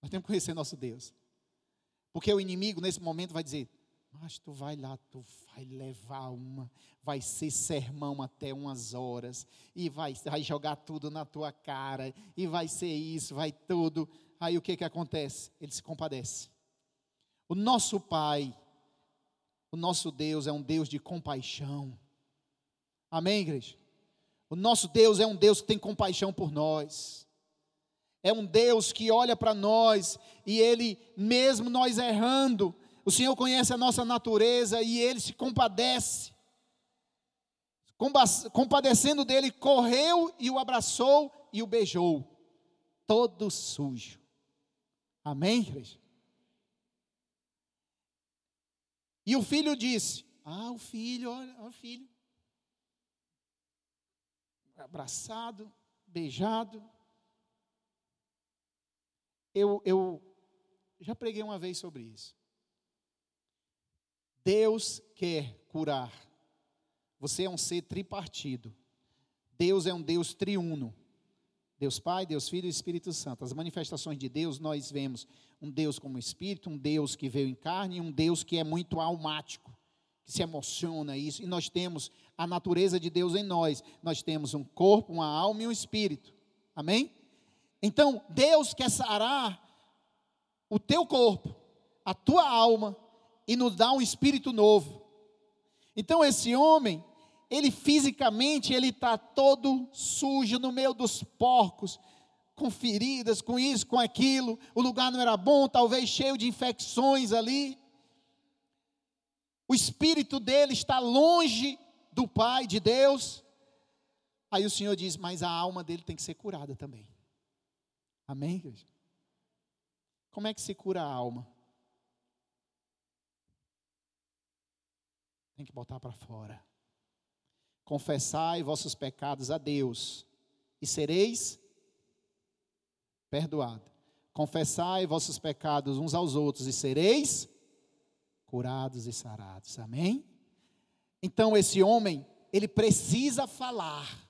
Nós temos que conhecer nosso Deus. Porque o inimigo, nesse momento, vai dizer: Mas tu vai lá, tu vai levar uma, vai ser sermão até umas horas, e vai, vai jogar tudo na tua cara, e vai ser isso, vai tudo. Aí o que que acontece? Ele se compadece. O nosso Pai, o nosso Deus é um Deus de compaixão. Amém, igreja? O nosso Deus é um Deus que tem compaixão por nós. É um Deus que olha para nós e Ele, mesmo nós errando, o Senhor conhece a nossa natureza e Ele se compadece. Compadecendo dele, correu e o abraçou e o beijou, todo sujo. Amém, igreja? E o filho disse: Ah, o filho, olha, olha o filho. Abraçado, beijado. Eu, eu já preguei uma vez sobre isso. Deus quer curar. Você é um ser tripartido. Deus é um Deus triuno. Deus Pai, Deus Filho e Espírito Santo. As manifestações de Deus, nós vemos um Deus como Espírito, um Deus que veio em carne um Deus que é muito almático, que se emociona isso. E nós temos a natureza de Deus em nós. Nós temos um corpo, uma alma e um espírito. Amém? Então, Deus quer sarar o teu corpo, a tua alma e nos dar um espírito novo. Então, esse homem, ele fisicamente ele está todo sujo no meio dos porcos, com feridas, com isso, com aquilo. O lugar não era bom, talvez cheio de infecções ali. O espírito dele está longe do Pai, de Deus. Aí o Senhor diz: Mas a alma dele tem que ser curada também. Amém? Como é que se cura a alma? Tem que botar para fora confessai vossos pecados a Deus e sereis perdoados. Confessai vossos pecados uns aos outros e sereis curados e sarados. Amém? Então esse homem, ele precisa falar.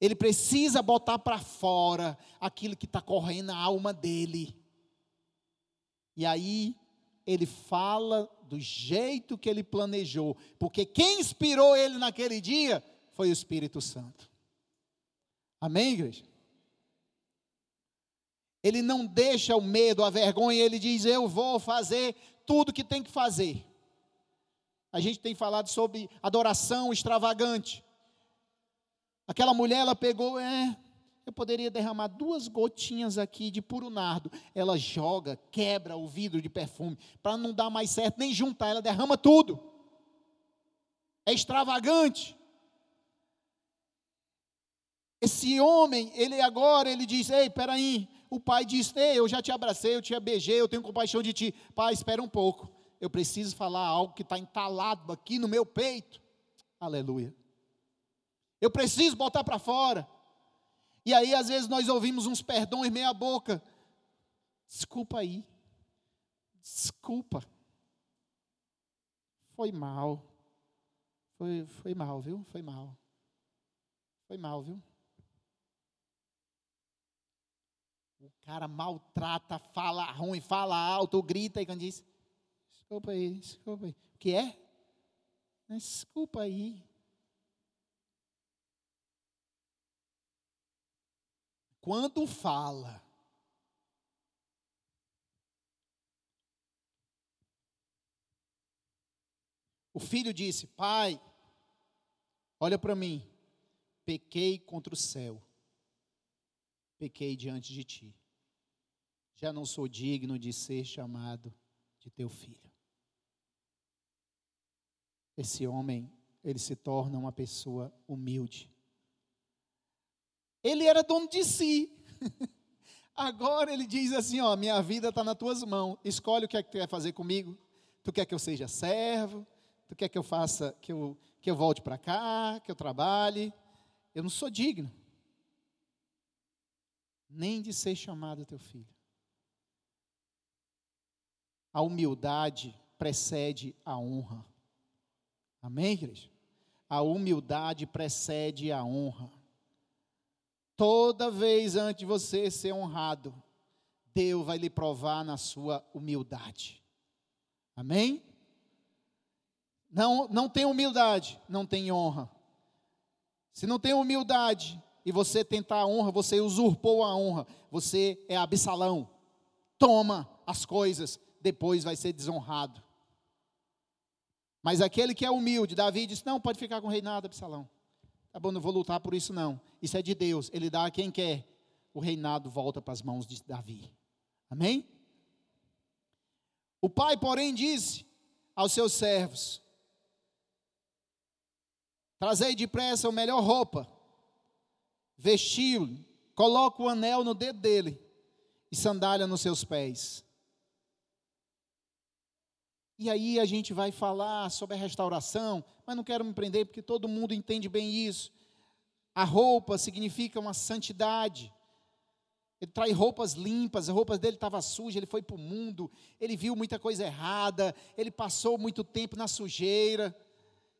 Ele precisa botar para fora aquilo que está correndo na alma dele. E aí ele fala do jeito que ele planejou, porque quem inspirou ele naquele dia foi o Espírito Santo. Amém, igreja? Ele não deixa o medo, a vergonha, ele diz: Eu vou fazer tudo que tem que fazer. A gente tem falado sobre adoração extravagante. Aquela mulher, ela pegou, é, eu poderia derramar duas gotinhas aqui de puro nardo. Ela joga, quebra o vidro de perfume, para não dar mais certo, nem juntar, ela derrama tudo. É extravagante. Esse homem, ele agora, ele diz: Ei, peraí. O pai diz: Ei, eu já te abracei, eu te beijei, eu tenho compaixão de ti. Pai, espera um pouco. Eu preciso falar algo que está entalado aqui no meu peito. Aleluia. Eu preciso botar para fora. E aí, às vezes, nós ouvimos uns perdões meia boca. Desculpa aí. Desculpa. Foi mal. Foi, foi mal, viu? Foi mal. Foi mal, viu? O cara maltrata, fala ruim, fala alto, grita e quando diz: Desculpa aí, desculpa aí. O que é? Desculpa aí. Quando fala, o filho disse: Pai, olha para mim, pequei contra o céu, pequei diante de ti, já não sou digno de ser chamado de teu filho. Esse homem, ele se torna uma pessoa humilde. Ele era dono de si. Agora ele diz assim: Ó, minha vida está nas tuas mãos. Escolhe o que é que tu quer fazer comigo. Tu quer que eu seja servo? Tu quer que eu faça, que eu, que eu volte para cá, que eu trabalhe? Eu não sou digno. Nem de ser chamado teu filho. A humildade precede a honra. Amém, igreja? A humildade precede a honra. Toda vez antes de você ser honrado, Deus vai lhe provar na sua humildade. Amém? não, não tem humildade, não tem honra. Se não tem humildade e você tentar a honra, você usurpou a honra, você é absalão. Toma as coisas, depois vai ser desonrado. Mas aquele que é humilde, Davi disse: Não, pode ficar com o reinado, Absalão. Tá bom, não vou lutar por isso, não. Isso é de Deus, ele dá a quem quer. O reinado volta para as mãos de Davi. Amém? O pai, porém, disse aos seus servos: Trazei depressa a melhor roupa, vestiu-lhe, coloca o anel no dedo dele e sandália nos seus pés. E aí a gente vai falar sobre a restauração, mas não quero me prender porque todo mundo entende bem isso. A roupa significa uma santidade. Ele traz roupas limpas, as roupas dele estavam sujas, ele foi para o mundo, ele viu muita coisa errada, ele passou muito tempo na sujeira.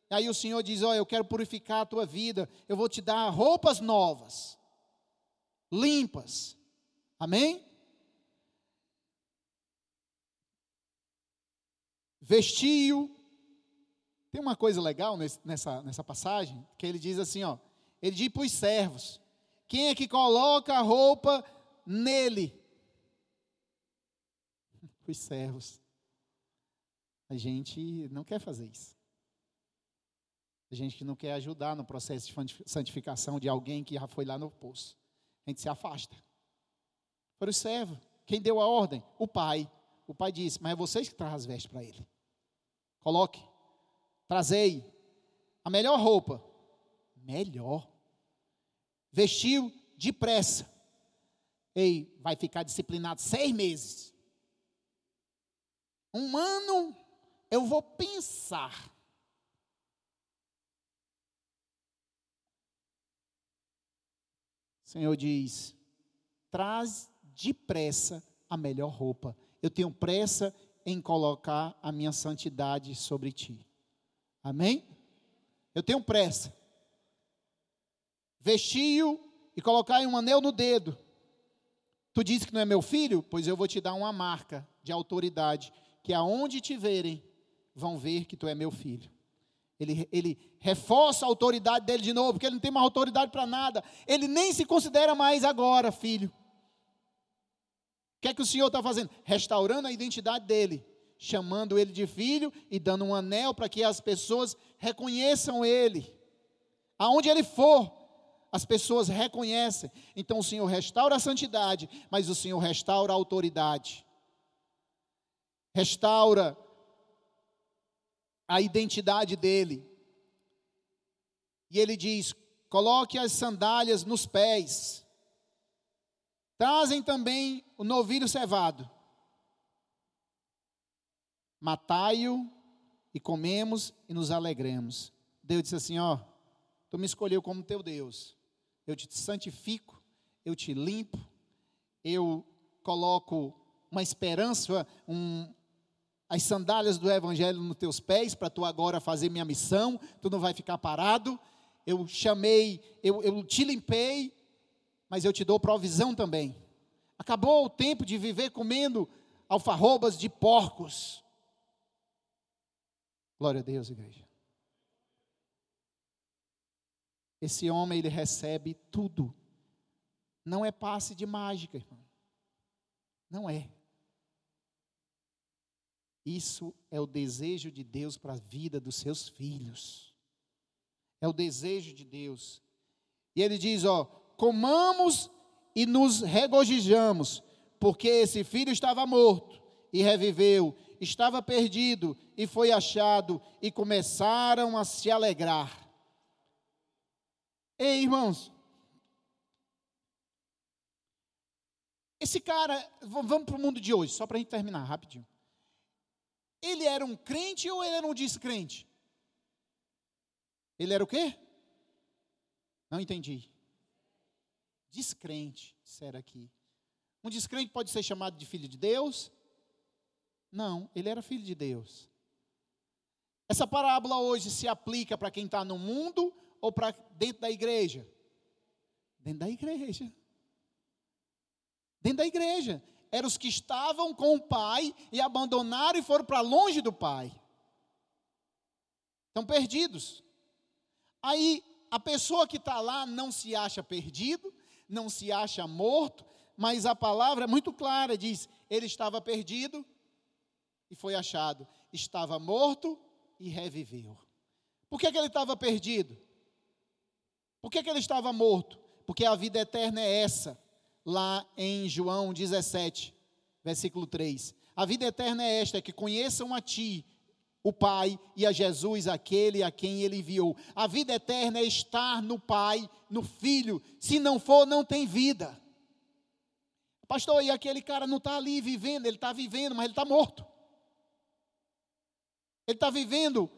Aí o Senhor diz: Olha, eu quero purificar a tua vida, eu vou te dar roupas novas, limpas. Amém? vestiu. Tem uma coisa legal nessa, nessa passagem, que ele diz assim, ó, ele diz para os servos, quem é que coloca a roupa nele? Os servos. A gente não quer fazer isso. A gente não quer ajudar no processo de santificação de alguém que já foi lá no poço. A gente se afasta. Para os servos, quem deu a ordem? O pai. O pai disse, mas é vocês que trazem as vestes para ele. Coloque. Trazei a melhor roupa. Melhor. Vestiu depressa. Ei, vai ficar disciplinado seis meses. Um ano eu vou pensar. O Senhor diz: traz depressa a melhor roupa. Eu tenho pressa em colocar a minha santidade sobre ti. Amém? Eu tenho pressa. Vestiu e colocar um anel no dedo. Tu disse que não é meu filho? Pois eu vou te dar uma marca de autoridade, que aonde te verem, vão ver que tu é meu filho. Ele, ele reforça a autoridade dele de novo, porque ele não tem mais autoridade para nada. Ele nem se considera mais agora filho que é que o Senhor está fazendo? Restaurando a identidade dele, chamando ele de filho e dando um anel para que as pessoas reconheçam ele. Aonde ele for, as pessoas reconhecem. Então o Senhor restaura a santidade, mas o Senhor restaura a autoridade. Restaura a identidade dele. E ele diz: coloque as sandálias nos pés. Trazem também o novilho cevado. Matai-o e comemos e nos alegremos. Deus disse assim: Ó, tu me escolheu como teu Deus. Eu te santifico, eu te limpo, eu coloco uma esperança, um, as sandálias do Evangelho nos teus pés, para tu agora fazer minha missão, tu não vai ficar parado. Eu chamei, eu, eu te limpei, mas eu te dou provisão também. Acabou o tempo de viver comendo alfarrobas de porcos. Glória a Deus, igreja. Esse homem, ele recebe tudo. Não é passe de mágica, irmão. Não é. Isso é o desejo de Deus para a vida dos seus filhos. É o desejo de Deus. E ele diz: ó, comamos e nos regozijamos, porque esse filho estava morto e reviveu, estava perdido e foi achado, e começaram a se alegrar. Ei, irmãos, esse cara, vamos para o mundo de hoje, só para a gente terminar rapidinho. Ele era um crente ou ele era um descrente? Ele era o quê? Não entendi descrente, disseram aqui. Um descrente pode ser chamado de filho de Deus? Não, ele era filho de Deus. Essa parábola hoje se aplica para quem está no mundo ou para dentro da igreja? Dentro da igreja. Dentro da igreja. Eram os que estavam com o pai e abandonaram e foram para longe do pai. Estão perdidos. Aí a pessoa que está lá não se acha perdido, não se acha morto, mas a palavra é muito clara: diz, ele estava perdido e foi achado, estava morto e reviveu. Por que, que ele estava perdido? Por que, que ele estava morto? Porque a vida eterna é essa, lá em João 17, versículo 3. A vida eterna é esta: é que conheçam a Ti, o Pai, e a Jesus, aquele a quem Ele enviou. A vida eterna é estar no Pai, no Filho. Se não for, não tem vida. Pastor, e aquele cara não está ali vivendo, ele está vivendo, mas ele está morto. Ele está vivendo,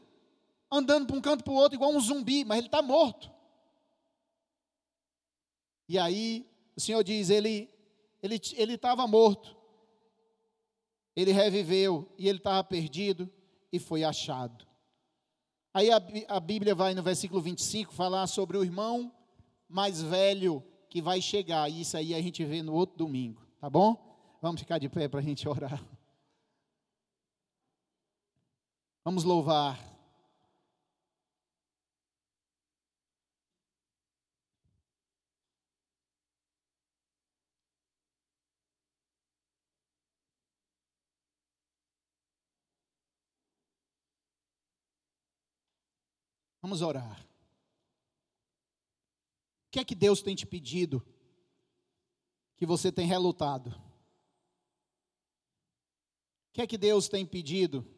andando para um canto para o outro, igual um zumbi, mas ele está morto. E aí, o Senhor diz: ele ele estava morto, ele reviveu e ele estava perdido e foi achado. Aí a, a Bíblia vai no versículo 25 falar sobre o irmão mais velho que vai chegar. E isso aí a gente vê no outro domingo, tá bom? Vamos ficar de pé para a gente orar. Vamos louvar. Vamos orar. O que é que Deus tem te pedido que você tem relutado? O que é que Deus tem pedido?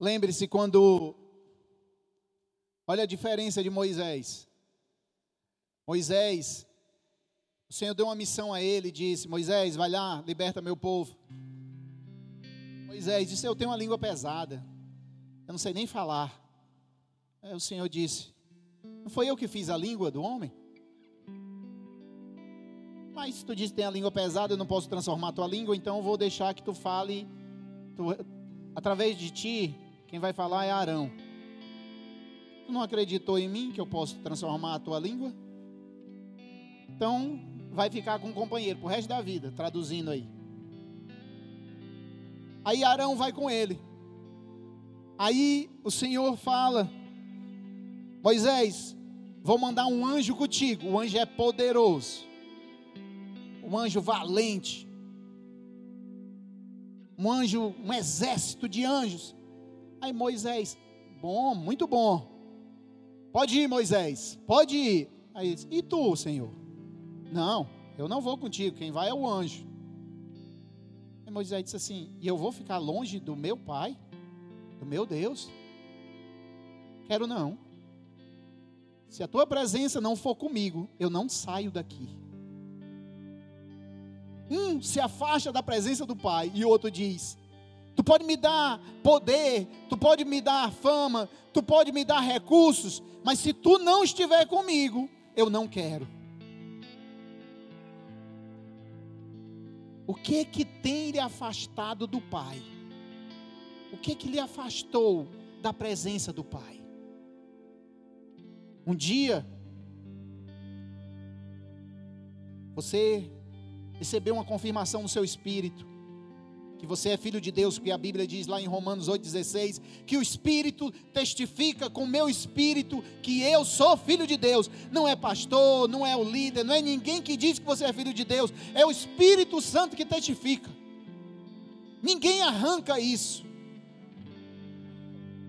Lembre-se quando. Olha a diferença de Moisés. Moisés, o Senhor deu uma missão a ele e disse: Moisés, vai lá, liberta meu povo. Moisés disse: Eu tenho uma língua pesada, eu não sei nem falar. Aí o Senhor disse: Não foi eu que fiz a língua do homem? Mas se tu diz que tem a língua pesada, eu não posso transformar a tua língua, então eu vou deixar que tu fale. Tu, através de ti, quem vai falar é Arão. Tu não acreditou em mim que eu posso transformar a tua língua? Então, vai ficar com um companheiro pro resto da vida, traduzindo aí. Aí Arão vai com ele. Aí o Senhor fala: Moisés, vou mandar um anjo contigo. O anjo é poderoso, um anjo valente, um anjo, um exército de anjos. Aí Moisés, bom, muito bom. Pode ir, Moisés, pode ir. Aí ele diz, e tu, Senhor? Não, eu não vou contigo, quem vai é o anjo. Moisés disse assim: E eu vou ficar longe do meu pai, do meu Deus? Quero não. Se a tua presença não for comigo, eu não saio daqui. Um se afasta da presença do pai e o outro diz: Tu pode me dar poder, tu pode me dar fama, tu pode me dar recursos, mas se tu não estiver comigo, eu não quero. O que que tem lhe afastado do Pai? O que que lhe afastou da presença do Pai? Um dia você recebeu uma confirmação no seu espírito que você é filho de Deus, porque a Bíblia diz lá em Romanos 8,16, que o Espírito testifica com o meu espírito que eu sou filho de Deus. Não é pastor, não é o líder, não é ninguém que diz que você é filho de Deus, é o Espírito Santo que testifica. Ninguém arranca isso.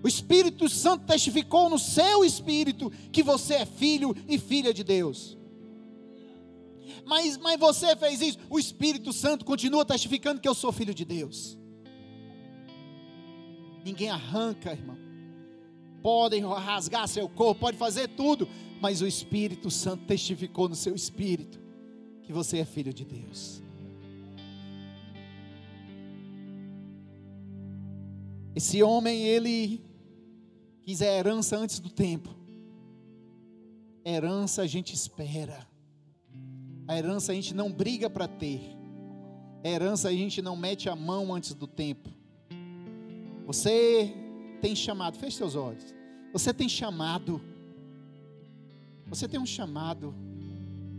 O Espírito Santo testificou no seu espírito que você é filho e filha de Deus mas, mas você fez isso. O Espírito Santo continua testificando que eu sou filho de Deus. Ninguém arranca, irmão. Podem rasgar seu corpo, pode fazer tudo, mas o Espírito Santo testificou no seu espírito que você é filho de Deus. Esse homem, ele quis a herança antes do tempo. Herança a gente espera. A herança a gente não briga para ter. A herança a gente não mete a mão antes do tempo. Você tem chamado, feche seus olhos. Você tem chamado. Você tem um chamado.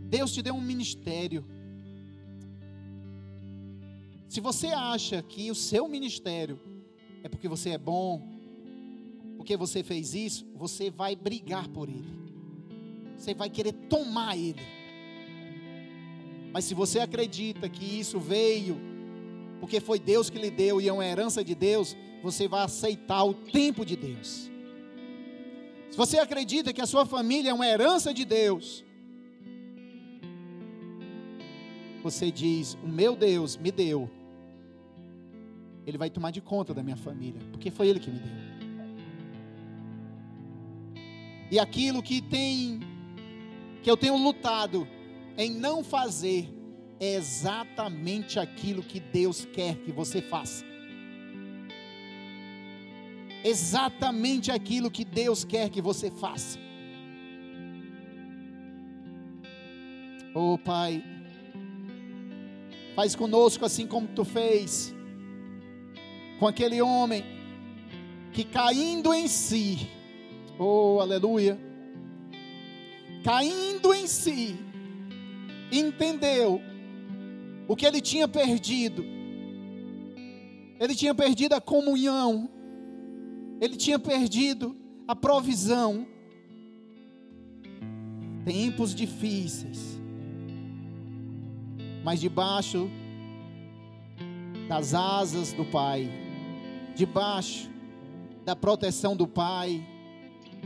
Deus te deu um ministério. Se você acha que o seu ministério é porque você é bom, porque você fez isso, você vai brigar por ele. Você vai querer tomar ele. Mas se você acredita que isso veio porque foi Deus que lhe deu e é uma herança de Deus, você vai aceitar o tempo de Deus. Se você acredita que a sua família é uma herança de Deus, você diz: O meu Deus me deu, Ele vai tomar de conta da minha família, porque foi Ele que me deu. E aquilo que tem, que eu tenho lutado em não fazer, é exatamente aquilo que Deus quer que você faça. Exatamente aquilo que Deus quer que você faça. Oh Pai, faz conosco assim como tu fez com aquele homem que caindo em si, oh aleluia, caindo em si, entendeu o que ele tinha perdido. Ele tinha perdido a comunhão, ele tinha perdido a provisão. Tempos difíceis, mas debaixo das asas do Pai, debaixo da proteção do Pai,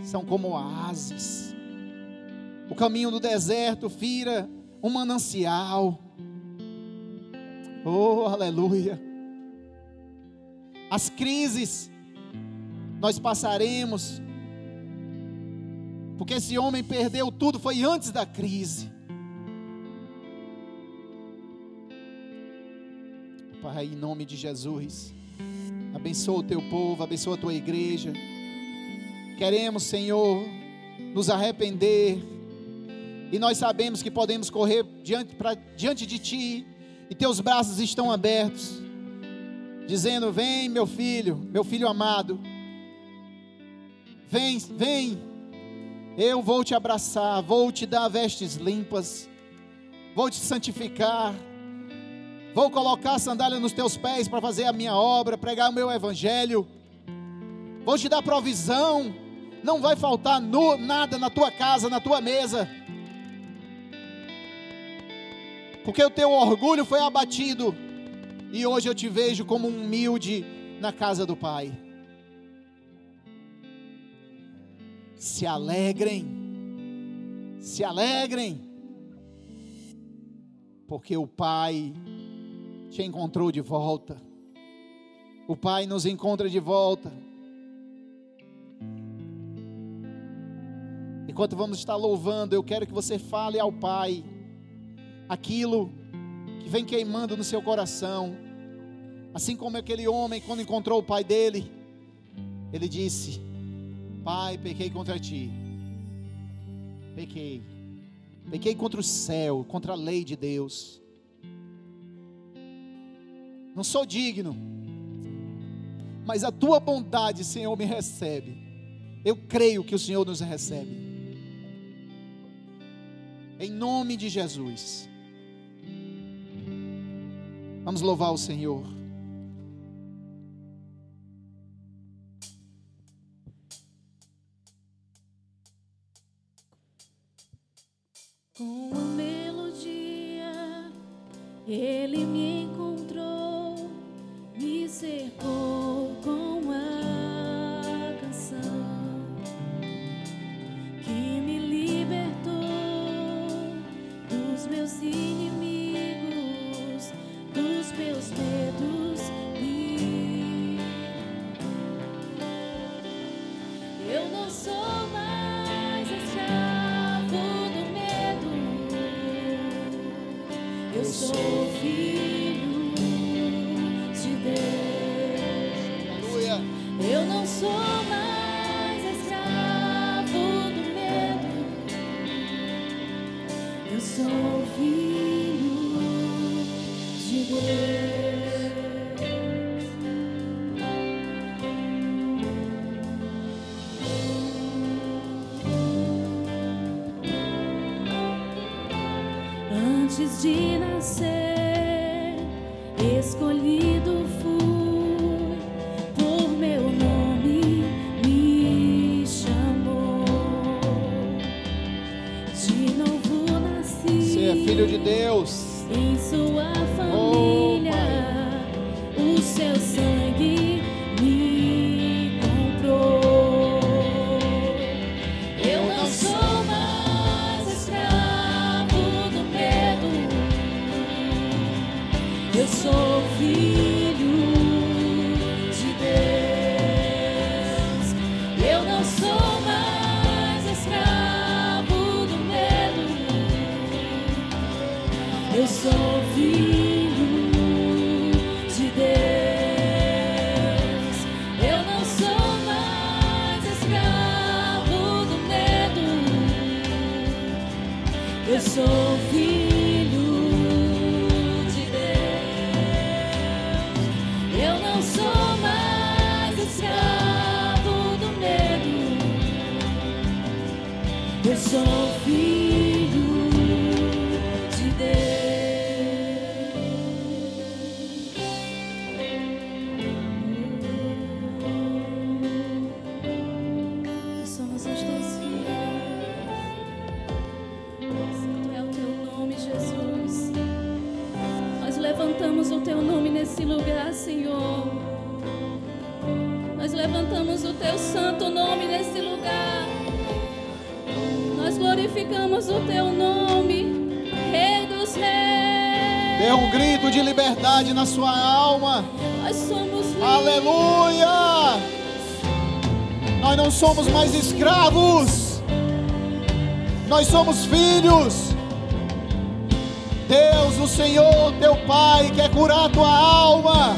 são como oásis. O caminho do deserto vira um manancial. Oh, aleluia. As crises nós passaremos, porque esse homem perdeu tudo, foi antes da crise. Pai, em nome de Jesus, abençoa o teu povo, abençoa a tua igreja. Queremos, Senhor, nos arrepender, e nós sabemos que podemos correr diante, pra, diante de Ti, e teus braços estão abertos, dizendo: Vem, meu filho, meu filho amado, vem, vem, eu vou te abraçar, vou te dar vestes limpas, vou te santificar, vou colocar a sandália nos teus pés para fazer a minha obra, pregar o meu evangelho, vou te dar provisão, não vai faltar no, nada na tua casa, na tua mesa porque o teu orgulho foi abatido, e hoje eu te vejo como um humilde na casa do Pai. Se alegrem, se alegrem, porque o Pai te encontrou de volta, o Pai nos encontra de volta. Enquanto vamos estar louvando, eu quero que você fale ao Pai aquilo que vem queimando no seu coração. Assim como aquele homem, quando encontrou o pai dele, ele disse: Pai, pequei contra ti. Pequei. Pequei contra o céu, contra a lei de Deus. Não sou digno, mas a tua bondade, Senhor, me recebe. Eu creio que o Senhor nos recebe. Em nome de Jesus. Vamos louvar o Senhor. Com a melodia, Ele me encontrou, me cercou com a canção que me libertou dos meus liberdade na sua alma. Nós somos. Aleluia! Nós não somos mais escravos. Nós somos filhos. Deus, o Senhor, teu Pai, quer curar tua alma.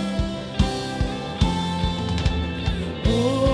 Oh.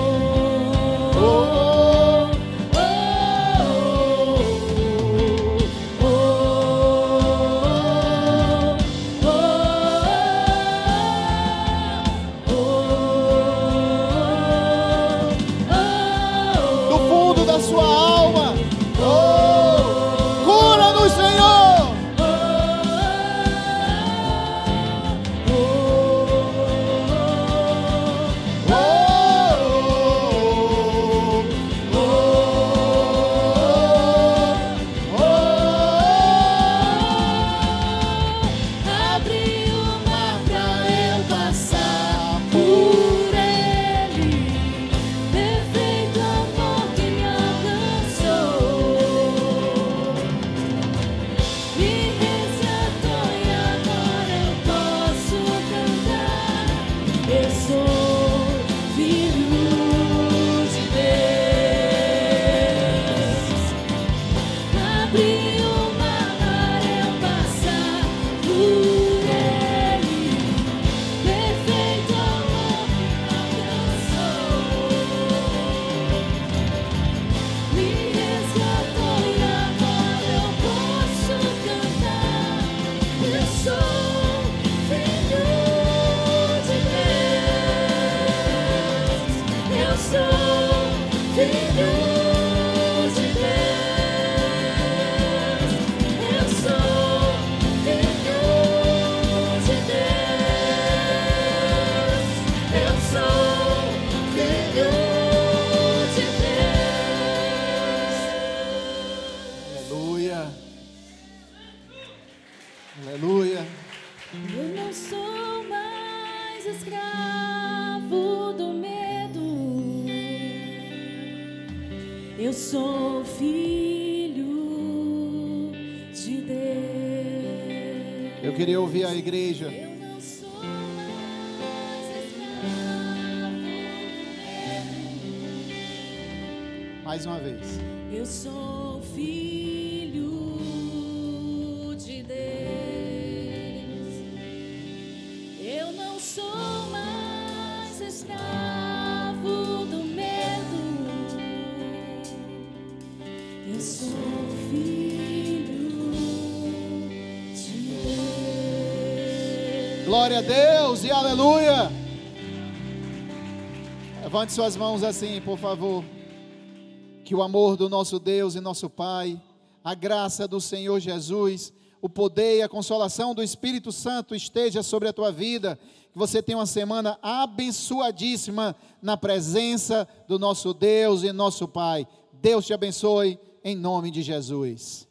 mais uma vez. Eu sou filho de Deus. Eu não sou mais escravo do medo. Eu sou filho de Deus. Glória a Deus e aleluia. Levante suas mãos assim, por favor. Que o amor do nosso Deus e nosso Pai, a graça do Senhor Jesus, o poder e a consolação do Espírito Santo esteja sobre a tua vida. Que você tenha uma semana abençoadíssima na presença do nosso Deus e nosso Pai. Deus te abençoe em nome de Jesus.